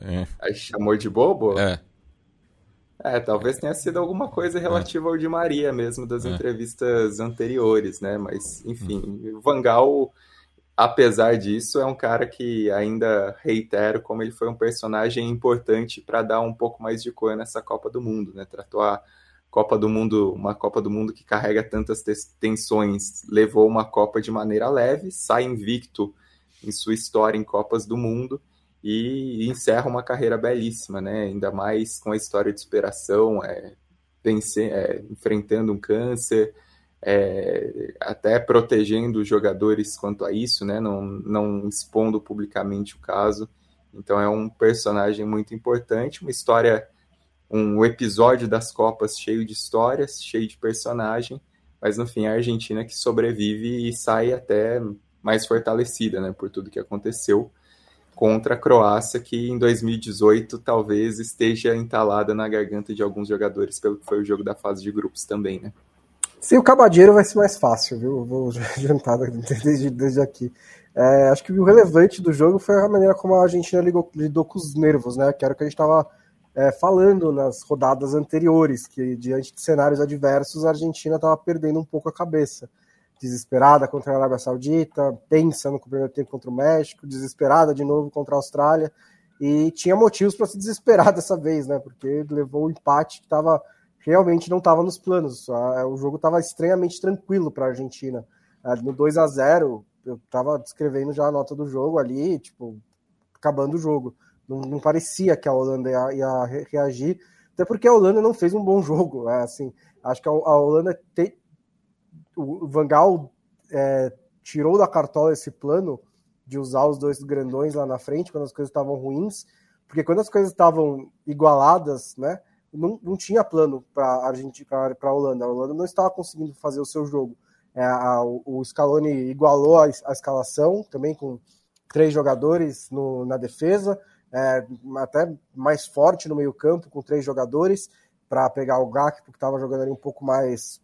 É. Aí chamou de bobo? É. É, talvez tenha sido alguma coisa relativa ao Di Maria mesmo das é. entrevistas anteriores, né? Mas, enfim, o Vangal apesar disso, é um cara que ainda reitero como ele foi um personagem importante para dar um pouco mais de cor nessa Copa do Mundo, né? Tratou a Copa do Mundo, uma Copa do Mundo que carrega tantas tensões, levou uma Copa de maneira leve, sai invicto em sua história em Copas do Mundo e encerra uma carreira belíssima, né? Ainda mais com a história de superação, é, vencer, é, enfrentando um câncer, é, até protegendo os jogadores quanto a isso, né? Não, não expondo publicamente o caso. Então é um personagem muito importante, uma história, um episódio das Copas cheio de histórias, cheio de personagem, mas no fim a Argentina que sobrevive e sai até mais fortalecida, né? Por tudo que aconteceu contra a Croácia, que em 2018 talvez esteja entalada na garganta de alguns jogadores pelo que foi o jogo da fase de grupos também, né? Sim, o Cabadeiro vai ser mais fácil, viu? Vou adiantar desde, desde aqui. É, acho que o relevante do jogo foi a maneira como a Argentina lidou, lidou com os nervos, né? Que era o que a gente estava é, falando nas rodadas anteriores, que diante de cenários adversos a Argentina estava perdendo um pouco a cabeça. Desesperada contra a Arábia Saudita, tensa no primeiro tempo contra o México, desesperada de novo contra a Austrália, e tinha motivos para se desesperar dessa vez, né? Porque levou o empate que estava realmente não estava nos planos. O jogo estava extremamente tranquilo para a Argentina. No 2 a 0 eu estava descrevendo já a nota do jogo ali, tipo, acabando o jogo. Não, não parecia que a Holanda ia, ia, reagir, até porque a Holanda não fez um bom jogo. É, assim, acho que a, a Holanda te, o Van Gaal é, tirou da cartola esse plano de usar os dois grandões lá na frente quando as coisas estavam ruins, porque quando as coisas estavam igualadas, né? não, não tinha plano para a Argentina, para a Holanda. A Holanda não estava conseguindo fazer o seu jogo. É, a, o Scaloni igualou a, a, escalação também com três jogadores no, na defesa, é, até mais forte no meio campo com três jogadores para pegar o Gakpo que estava jogando ali um pouco mais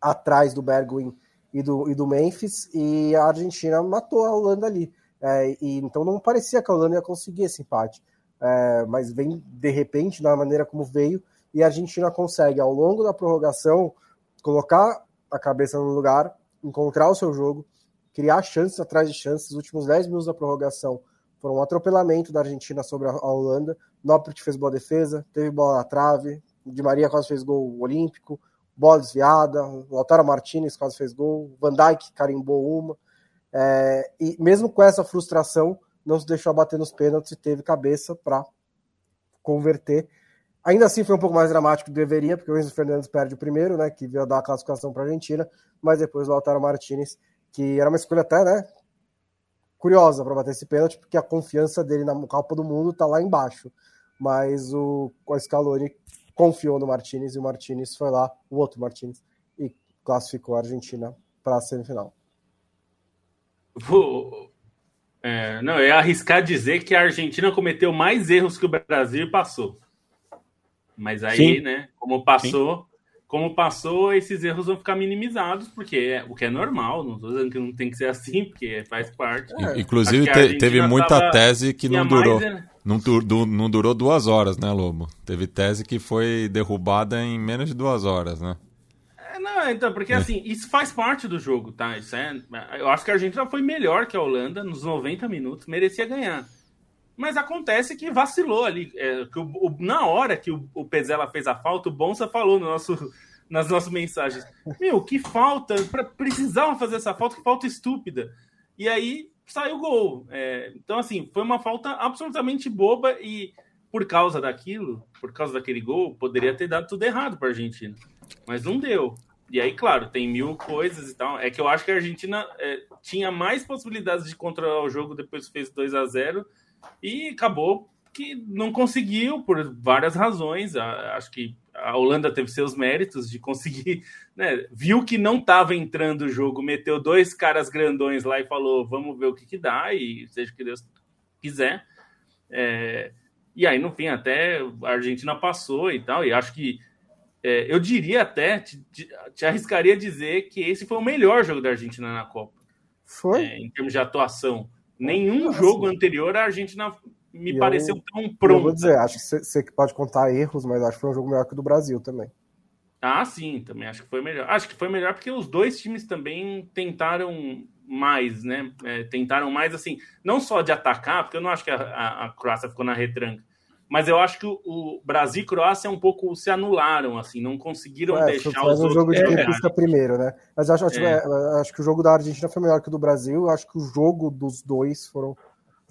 atrás do Bergwijn e do, e do Memphis e a Argentina matou a Holanda ali. É, e então não parecia que a Holanda ia conseguir esse empate é, mas vem de repente da maneira como veio, e a Argentina consegue, ao longo da prorrogação, colocar a cabeça no lugar, encontrar o seu jogo, criar chances atrás de chances. Os últimos 10 minutos da prorrogação foram um atropelamento da Argentina sobre a Holanda. Noppert fez boa defesa, teve bola na trave, Di Maria quase fez gol olímpico, bola desviada, Lautaro Martinez quase fez gol, Van Dijk carimbou uma. É, e mesmo com essa frustração, não se deixou abater nos pênaltis e teve cabeça para converter. Ainda assim foi um pouco mais dramático do que deveria, porque o Enzo Fernandes perde o primeiro, né, que veio dar a classificação para a Argentina, mas depois o Lautaro Martinez, que era uma escolha até, né, curiosa para bater esse pênalti, porque a confiança dele na Copa do Mundo tá lá embaixo. Mas o, o Scaloni confiou no Martinez e o Martinez foi lá, o outro Martinez, e classificou a Argentina para a semifinal. Vou, é, não, eu ia arriscar dizer que a Argentina cometeu mais erros que o Brasil e passou. Mas aí, Sim. né, como passou, como passou, esses erros vão ficar minimizados, porque é, o que é normal, não estou dizendo que não tem que ser assim, porque faz parte. In- Inclusive, te- teve muita tava- tese que não durou. mais, né? Não, du- du- não durou duas horas, né, Lobo? Teve tese que foi derrubada em menos de duas horas, né? É, não, então, porque assim, isso faz parte do jogo, tá? Isso é, eu acho que a Argentina foi melhor que a Holanda nos 90 minutos, merecia ganhar. Mas acontece que vacilou ali. é, que o- o- na hora que o, o Pezela fez a falta, o Bonsa falou no nosso, nas nossas mensagens: Meu, que falta, pra, precisava fazer essa falta, que falta estúpida. E aí saiu o gol. É, então, assim, foi uma falta absolutamente boba e por causa daquilo, por causa daquele gol, poderia ter dado tudo errado para a Argentina. Mas não deu. E aí, claro, tem mil coisas e tal. É que eu acho que a Argentina é, tinha mais possibilidades de controlar o jogo depois que fez 2 a 0 e acabou que não conseguiu por várias razões. Acho que a Holanda teve seus méritos de conseguir, né? Viu que não estava entrando o jogo, meteu dois caras grandões lá e falou: vamos ver o que, que dá, e seja o que Deus quiser. É, e aí, no fim, até a Argentina passou e tal, e acho que é, eu diria até, te, te- te arriscaria dizer que esse foi o melhor jogo da Argentina na Copa, Foi? é, em termos de atuação. Nenhum Assim, jogo anterior a Argentina me E eu- pareceu tão Eu vou dizer, acho que você que pode contar erros, mas acho que foi um jogo melhor que o do Brasil também. Ah, sim, também acho que foi melhor. Acho que foi melhor porque os dois times também tentaram mais, né? É, tentaram mais, assim, não só de atacar, porque eu não acho que a, a- a Croácia ficou na retranca, mas eu acho que o, Brasil e Croácia um pouco se anularam, assim, não conseguiram É, deixar os um outros jogo de jogarem. pisca primeiro, né? Mas acho, acho, É. é, acho que o jogo da Argentina foi melhor que o do Brasil. Acho que o jogo dos dois foram. O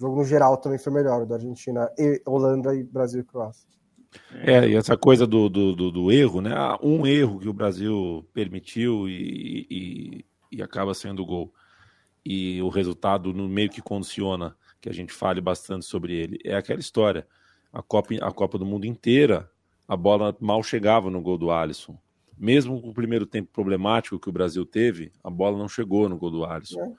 jogo no geral também foi melhor, o da Argentina e Holanda e Brasil e Croácia. É, e essa coisa do, do, do- do erro, né? Ah, Um erro que o Brasil permitiu e, e, e acaba sendo gol. E o resultado no meio que condiciona que a gente fale bastante sobre ele. É aquela história. A Copa, a Copa do Mundo inteira, a bola mal chegava no gol do Alisson. Mesmo com o primeiro tempo problemático que o Brasil teve, a bola não chegou no gol do Alisson. É.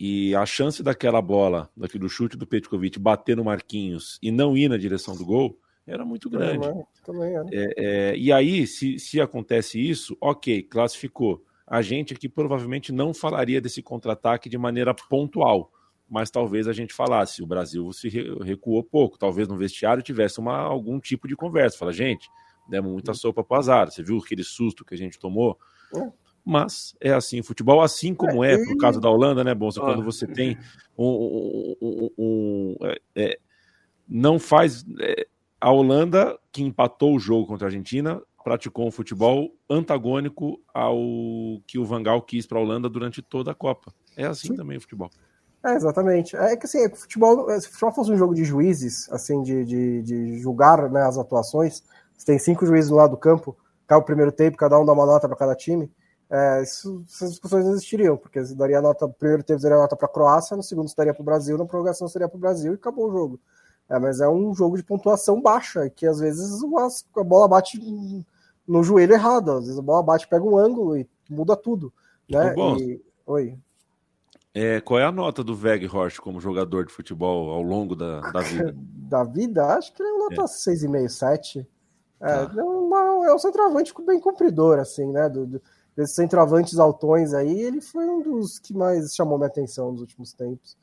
E a chance daquela bola, daquele chute do Petkovic, bater no Marquinhos e não ir na direção do gol, era muito grande. Também, também era. É, é, e aí, se, se acontece isso, ok, classificou. A gente aqui provavelmente não falaria desse contra-ataque de maneira pontual, mas talvez a gente falasse. O Brasil se re- recuou pouco, talvez no vestiário tivesse uma, algum tipo de conversa. Fala, gente, demos muita sopa pro azar. Você viu aquele susto que a gente tomou? É. Mas é assim, o futebol, assim como é, É, por caso da Holanda, né, Bonsa? Ó. Quando você tem um. um- um- um- é, é, não faz. é, a Holanda, que empatou o jogo contra a Argentina, praticou um futebol antagônico ao que o Vangal quis para a Holanda durante toda a Copa. É assim Sim. também o futebol. É, exatamente. É que assim, é que o futebol, se o futebol fosse um jogo de juízes, assim, de, de, de julgar né, as atuações, você tem cinco juízes no lado do campo, cai o primeiro tempo, cada um dá uma nota para cada time, é, isso- essas discussões não existiriam, porque você daria nota, no primeiro tempo daria nota para a Croácia, no segundo daria para o Brasil, na prorrogação seria para o Brasil e acabou o jogo. É, mas é um jogo de pontuação baixa, que às vezes as- a bola bate no joelho errado, às vezes a bola bate, pega um ângulo e muda tudo. Né? E- Oi. É, qual é a nota do Weghorst como jogador de futebol ao longo da, da vida? da vida, acho que ele é uma nota 6,5, 7. É, Tá. é, uma- é um centroavante bem cumpridor, assim, né? Do, do- desses centroavantes altões aí, ele foi um dos que mais chamou minha atenção nos últimos tempos.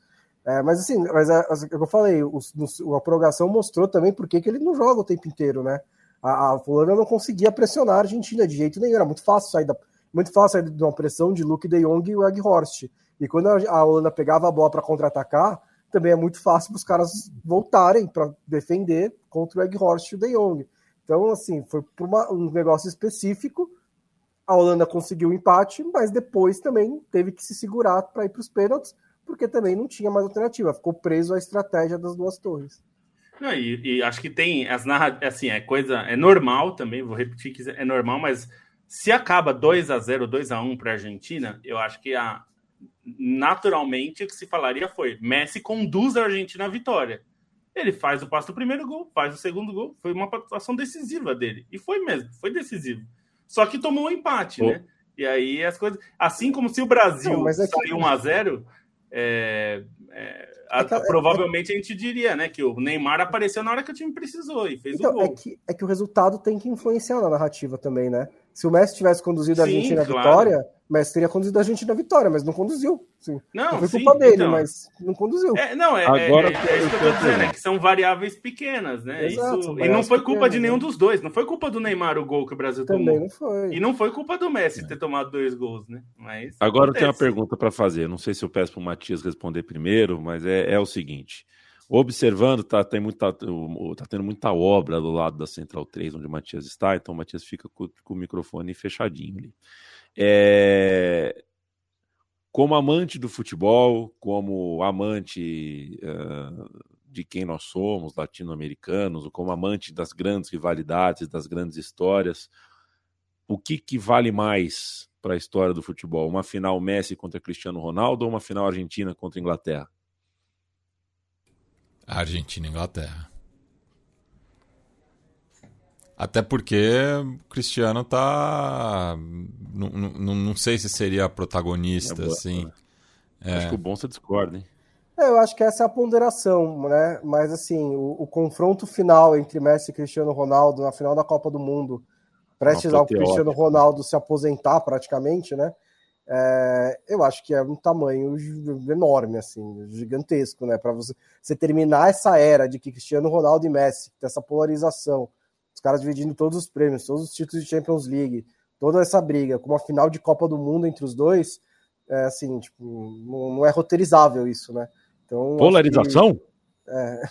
É, mas assim, mas é, é o que eu falei, nos- a prorrogação mostrou também por que ele não joga o tempo inteiro, né? A, a Holanda não conseguia pressionar a Argentina de jeito nenhum, era muito fácil sair da, muito fácil sair de uma pressão de Luke de Jong e o Weghorst. E quando a, Holanda pegava a bola para contra-atacar, também é muito fácil os caras voltarem para defender contra o Weghorst e o De Jong. Então, assim, foi por uma- um negócio específico. A Holanda conseguiu o empate, mas depois também teve que se segurar para ir para os pênaltis, porque também não tinha mais alternativa. Ficou preso à estratégia das duas torres. Não, e, e acho que tem as narrativas, assim, é coisa, é normal também, vou repetir que é normal, mas se acaba 2 a 0 2 a 1 para a Argentina, eu acho que a, naturalmente o que se falaria foi: Messi conduz a Argentina à vitória. Ele faz o passo do primeiro gol, faz o segundo gol. Foi uma atuação decisiva dele. E foi mesmo, foi decisivo. Só que tomou um empate, oh. né? E aí as coisas. Assim como se o Brasil Não, é que... saiu 1x0, é, é, a, é, provavelmente a gente diria, né? Que o Neymar apareceu na hora que o time precisou e fez então, o gol. É que, é que o resultado tem que influenciar na narrativa também, né? Se o Messi tivesse conduzido a Argentina à claro. vitória, Messi teria conduzido a Argentina à vitória, mas não conduziu. Sim. Não, não foi sim, culpa dele, então... mas não conduziu. É, não, é, Agora, é, é, é isso que eu tô dizendo, é que são variáveis pequenas, né? Exato, isso... E não foi culpa pequenas, de nenhum né? dos dois. Não foi culpa do Neymar o gol que o Brasil Também tomou. não foi. E não foi culpa do Messi ter tomado dois gols, né? Mas Agora acontece. eu tenho uma pergunta para fazer. Não sei se eu peço para o Matias responder primeiro, mas é, é o seguinte. Observando, tá, tem muita, tá tendo muita obra do lado da Central 3, onde o Matias está, então o Matias fica com, com o microfone fechadinho ali. É, como amante do futebol, como amante uh, de quem nós somos, latino-americanos, como amante das grandes rivalidades, das grandes histórias, o que, que vale mais para a história do futebol? Uma final Messi contra Cristiano Ronaldo ou uma final Argentina contra Inglaterra? Argentina e Inglaterra. Até porque o Cristiano tá. Não, não, não sei se seria protagonista, é boa, assim. Né? É. Acho que o bom você discorda, hein? É, eu acho que essa é a ponderação, né? Mas assim, o, o, confronto final entre Messi e Cristiano Ronaldo na final da Copa do Mundo, prestes ao Cristiano Ronaldo se aposentar praticamente, né? é, eu acho que é um tamanho enorme, assim, gigantesco, né? Para você, você terminar essa era de que Cristiano Ronaldo e Messi, dessa polarização, os caras dividindo todos os prêmios, todos os títulos de Champions League, toda essa briga, com uma final de Copa do Mundo entre os dois, é assim, tipo, não, não é roteirizável isso, né? Então, Polarização? Que, é,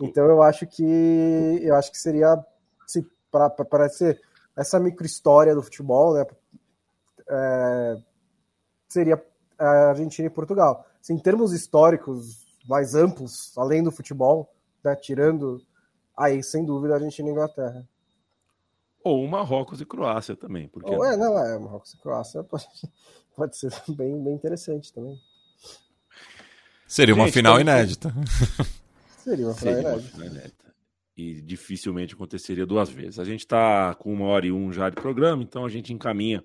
então eu acho que eu acho que seria se para ser essa micro história do futebol, né? É, seria a Argentina e Portugal. Assim, em termos históricos mais amplos, além do futebol, né, tirando aí, sem dúvida, a Argentina e Inglaterra. Ou Marrocos e Croácia também. Porque... Ou é, não, é, Marrocos e Croácia pode, pode ser bem, bem interessante também. Seria uma Gente, final então... inédita. Seria uma final Seria inédita. Uma final inédita. E dificilmente aconteceria duas vezes. A gente está com uma hora e um já de programa, então a gente encaminha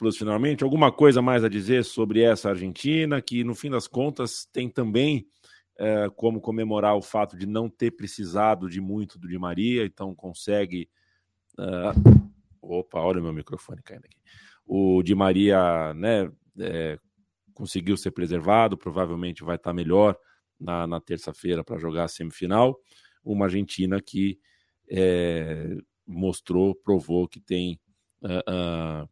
Plus finalmente. Alguma coisa mais a dizer sobre essa Argentina, que no fim das contas tem também é, como comemorar o fato de não ter precisado de muito do Di Maria, então consegue. Uh... Opa, olha o meu microfone caindo aqui. O Di Maria né, é, conseguiu ser preservado, provavelmente vai estar melhor na, na terça-feira para jogar a semifinal. Uma Argentina que é, mostrou, provou que tem. Uh, uh,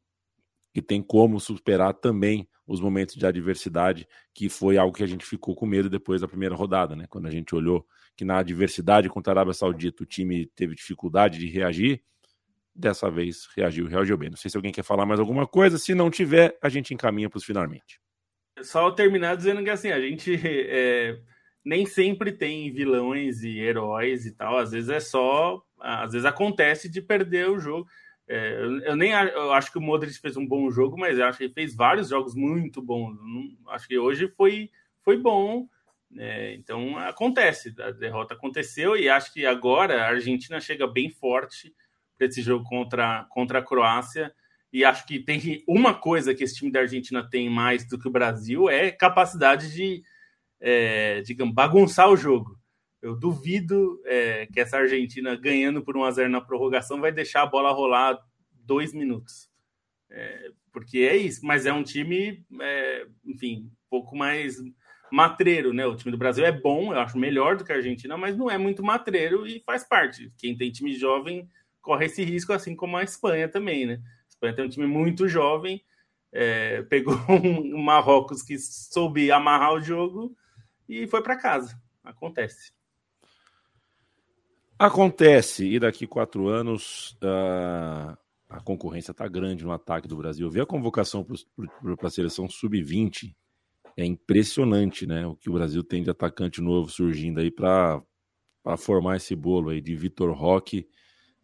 que tem como superar também os momentos de adversidade, que foi algo que a gente ficou com medo depois da primeira rodada, né? Quando a gente olhou que na adversidade contra a Arábia Saudita o time teve dificuldade de reagir, dessa vez reagiu, reagiu bem. Não sei se alguém quer falar mais alguma coisa, se não tiver, a gente encaminha para os finalmente. Só terminar dizendo que assim, a gente é, nem sempre tem vilões e heróis e tal, às vezes é só, às vezes acontece de perder o jogo. É, eu nem eu acho que o Modric fez um bom jogo, mas eu acho que ele fez vários jogos muito bons. Não, acho que hoje foi, foi bom. É, então acontece, a derrota aconteceu e acho que agora a Argentina chega bem forte para esse jogo contra, contra a Croácia. E acho que tem uma coisa que esse time da Argentina tem mais do que o Brasil é capacidade de, é, digamos, bagunçar o jogo. Eu duvido é, que essa Argentina ganhando por 1 a 0 na prorrogação vai deixar a bola rolar dois minutos. É, porque é isso, mas é um time, é, enfim, um pouco mais matreiro, né? O time do Brasil é bom, eu acho melhor do que a Argentina, mas não é muito matreiro e faz parte. Quem tem time jovem corre esse risco, assim como a Espanha também, né? A Espanha tem um time muito jovem, é, pegou um Marrocos que soube amarrar o jogo e foi para casa. Acontece. Acontece, e daqui quatro anos uh, a concorrência está grande no ataque do Brasil. Ver a convocação para a seleção sub-20 é impressionante, né? O que o Brasil tem de atacante novo surgindo aí para formar esse bolo aí de Vitor Roque,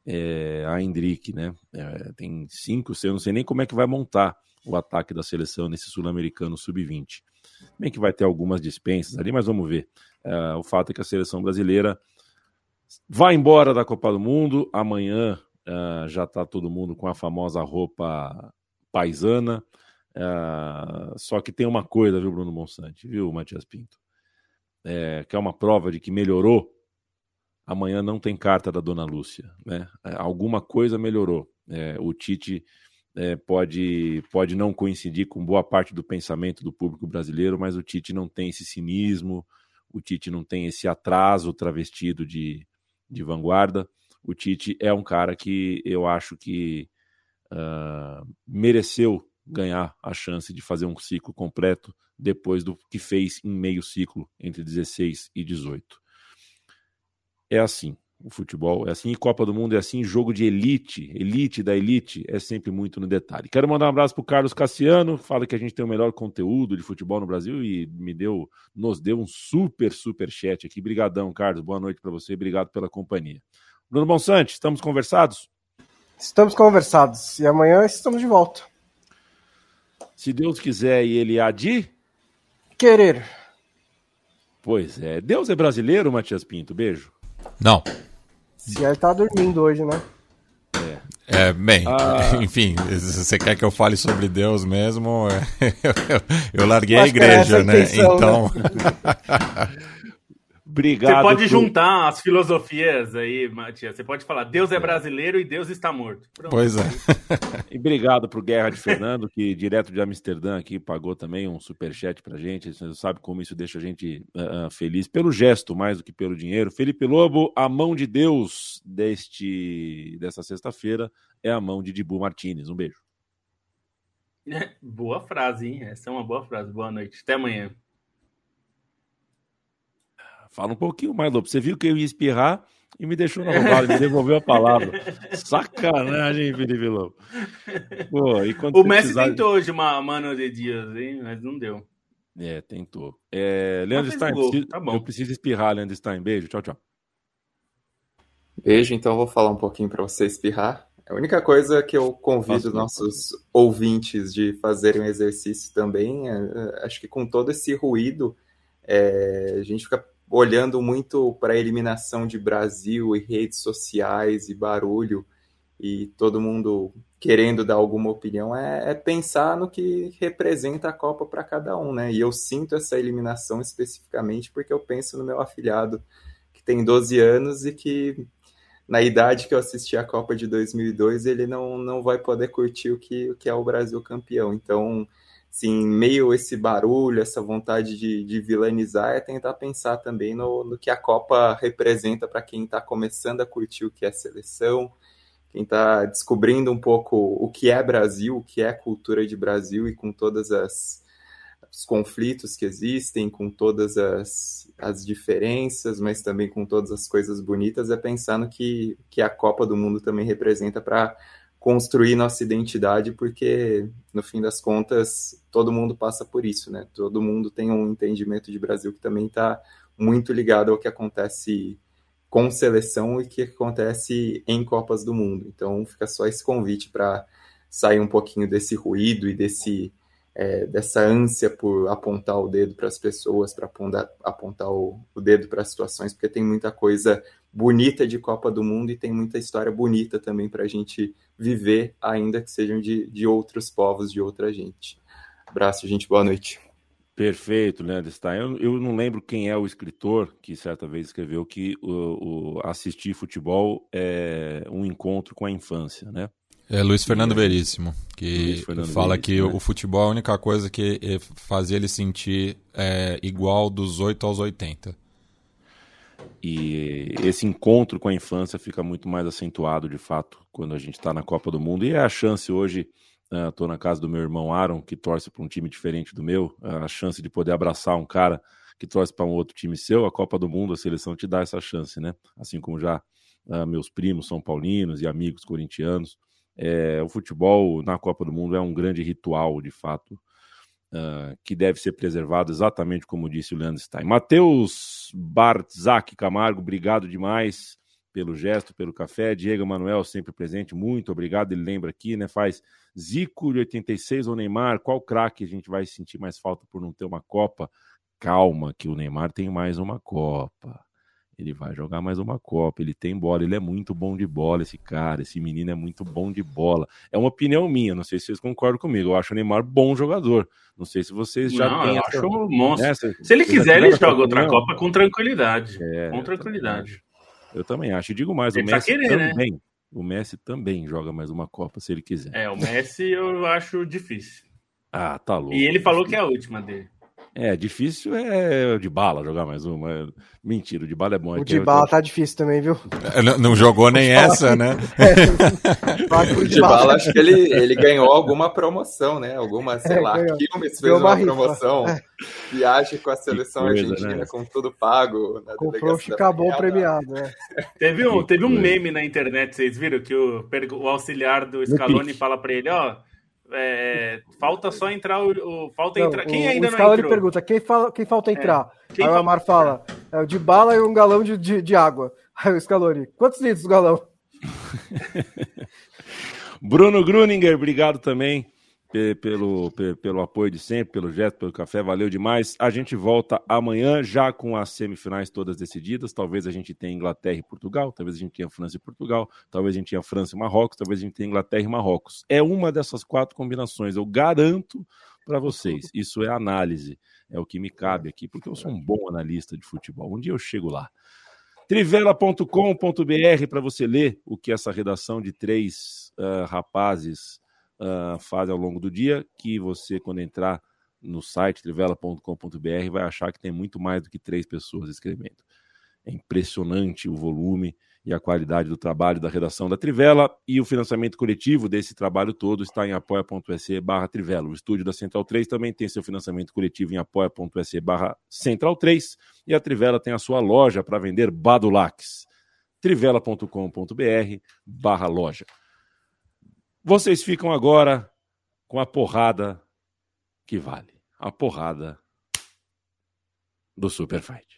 é, a Hendrick, né? É, tem cinco, eu não sei nem como é que vai montar o ataque da seleção nesse sul-americano sub-20. Bem que vai ter algumas dispensas ali, mas vamos ver. É, o fato é que a seleção brasileira vai embora da Copa do Mundo. Amanhã é, já está todo mundo com a famosa roupa paisana. É, só que tem uma coisa, viu, Bruno Monsante, viu, Matias Pinto? É, que é uma prova de que melhorou amanhã não tem carta da Dona Lúcia, né? É, alguma coisa melhorou. É, o Tite é, pode, pode não coincidir com boa parte do pensamento do público brasileiro, mas o Tite não tem esse cinismo, o Tite não tem esse atraso travestido de, de vanguarda. O Tite é um cara que eu acho que uh, mereceu ganhar a chance de fazer um ciclo completo depois do que fez em meio ciclo entre 16 e 18 é assim. O futebol é assim, e Copa do Mundo é assim, jogo de elite, elite da elite, é sempre muito no detalhe. Quero mandar um abraço para o Carlos Cassiano, fala que a gente tem o melhor conteúdo de futebol no Brasil e me deu, nos deu um super, super chat aqui. Brigadão, Carlos, boa noite para você, obrigado pela companhia. Bruno Bonsante, estamos conversados? Estamos conversados, e amanhã estamos de volta. Se Deus quiser e ele há de... Querer. Pois é. Deus é brasileiro, Matias Pinto, beijo. Não. Se ele tá dormindo hoje, né? É, bem, ah. enfim, se você quer que eu fale sobre Deus mesmo, eu, eu larguei Acho a igreja, né? Intenção, então. Né? Obrigado. Você pode por... juntar as filosofias aí, Matias. Você pode falar, Deus é brasileiro e Deus está morto. Pronto. Pois é. e obrigado pro Guerra de Fernando, que direto de Amsterdã aqui pagou também um superchat pra gente. Você sabe como isso deixa a gente uh, feliz pelo gesto, mais do que pelo dinheiro. Felipe Lobo, a mão de Deus deste dessa sexta-feira é a mão de Dibu Martinez. Um beijo. boa frase, hein? Essa é uma boa frase. Boa noite. Até amanhã. Fala um pouquinho mais, Lobo. Você viu que eu ia espirrar e me deixou na roubada, me devolveu a palavra. Sacanagem, Felipe Lobo. Pô, o Messi precisar... tentou hoje uma mano de dias, hein? Mas não deu. É, tentou. É, Leandro Stein, preciso... tá eu preciso espirrar, Leandro Stein. Beijo, tchau, tchau. Beijo, então eu vou falar um pouquinho para você espirrar. A única coisa que eu convido Nossa, nossos ouvintes de fazerem um exercício também, é, é, acho que com todo esse ruído, é, a gente fica olhando muito para a eliminação de Brasil e redes sociais e barulho e todo mundo querendo dar alguma opinião, é, é pensar no que representa a Copa para cada um, né? E eu sinto essa eliminação especificamente porque eu penso no meu afilhado que tem 12 anos e que na idade que eu assisti a Copa de 2002 ele não, não vai poder curtir o que, o que é o Brasil campeão. Então assim, meio esse barulho, essa vontade de, de vilanizar, é tentar pensar também no, no que a Copa representa para quem está começando a curtir o que é seleção, quem está descobrindo um pouco o que é Brasil, o que é cultura de Brasil e com todas as os conflitos que existem, com todas as, as diferenças, mas também com todas as coisas bonitas, é pensar no que, que a Copa do Mundo também representa para construir nossa identidade, porque no fim das contas todo mundo passa por isso, né? Todo mundo tem um entendimento de Brasil que também está muito ligado ao que acontece com seleção e que acontece em Copas do Mundo. Então fica só esse convite para sair um pouquinho desse ruído e desse é, dessa ânsia por apontar o dedo para as pessoas, para apontar, o, o dedo para as situações, porque tem muita coisa bonita de Copa do Mundo e tem muita história bonita também para a gente viver, ainda que sejam de, de outros povos, de outra gente. Abraço, gente, boa noite. Perfeito, Leandro Stein. Eu, eu não lembro quem é o escritor que certa vez escreveu que o, o assistir futebol é um encontro com a infância, né? É Luiz Fernando Veríssimo, que Fernando fala que né? o futebol é a única coisa que fazia ele sentir é, igual dos 8 aos 80. E esse encontro com a infância fica muito mais acentuado, de fato, quando a gente está na Copa do Mundo. E é a chance hoje, estou uh, na casa do meu irmão Aaron, que torce para um time diferente do meu, uh, a chance de poder abraçar um cara que torce para um outro time seu. A Copa do Mundo, a seleção te dá essa chance, né? Assim como já uh, meus primos são paulinos e amigos corintianos. É, o futebol na Copa do Mundo é um grande ritual, de fato, uh, que deve ser preservado, exatamente como disse o Leandro Stein. Matheus Bartzak Camargo, obrigado demais. pelo gesto, pelo café. Diego Manuel, sempre presente, muito obrigado. Ele lembra aqui, né? Faz Zico de 86 ou Neymar, qual craque a gente vai sentir mais falta por não ter uma Copa? Calma, que o Neymar tem mais uma Copa. Ele vai jogar mais uma Copa, ele tem bola, ele é muito bom de bola, esse cara, esse menino é muito bom de bola. É uma opinião minha, não sei se vocês concordam comigo. Eu acho o Neymar bom jogador. Não sei se vocês já Não, têm eu essa- acho um monstro. né? Se ele quiser, ele essa joga outra? Copa com tranquilidade. É, com tranquilidade. Eu também acho. E digo mais, o Ele precisa Messi querer, né? também. O Messi também joga mais uma Copa, se ele quiser. É, o Messi eu acho difícil. Ah, tá louco. E ele falou que é a última dele. É, difícil é o de bala jogar mais uma. Mentira, o de bala é bom. É O de bala tá difícil também, viu? É, Não, não jogou nem essa, né? Que o O Dybala, acho que ele, ele ganhou alguma promoção, né? Alguma, sei É, lá, ganhou. Quilmes fez uma promoção. Viagem com a seleção coisa, argentina, né? com tudo pago. Na Comprou da premiado, né? Teve um, Que teve um meme na internet, vocês viram? Que o, o auxiliar do Scaloni fala pra ele, ó. É, falta só entrar o. o- falta Não, entrar. Quem o, ainda o não entrou? pergunta, quem, fala, quem falta entrar? Quem Aí o Amar fala, é o de bala e um galão de, de, de água. Aí o Scaloni, quantos litros o galão? Bruno Gruninger, obrigado também pelo, pe- pelo apoio de sempre, pelo gesto, pelo café, valeu demais. A gente volta amanhã já com as semifinais todas decididas. Talvez a gente tenha Inglaterra e Portugal, talvez a gente tenha França e Portugal, talvez a gente tenha França e Marrocos, talvez a gente tenha Inglaterra e Marrocos. É uma dessas quatro combinações, eu garanto para vocês. Isso é análise, é o que me cabe aqui, porque eu sou um bom analista de futebol. Um dia eu chego lá. Trivela.com.br para você ler o que essa redação de três ah, rapazes faz ao longo do dia, que você, quando entrar no site trivela.com.br, vai achar que tem muito mais do que três pessoas escrevendo. É impressionante o volume e a qualidade do trabalho da redação da Trivela e o financiamento coletivo desse trabalho todo está em apoia.se barra Trivela. O estúdio da Central 3 também tem seu financiamento coletivo em apoia.se barra Central 3 e a Trivela tem a sua loja para vender Badulax. trivela.com.br barra loja. Vocês ficam agora com a porrada que vale. A porrada do Super Fight.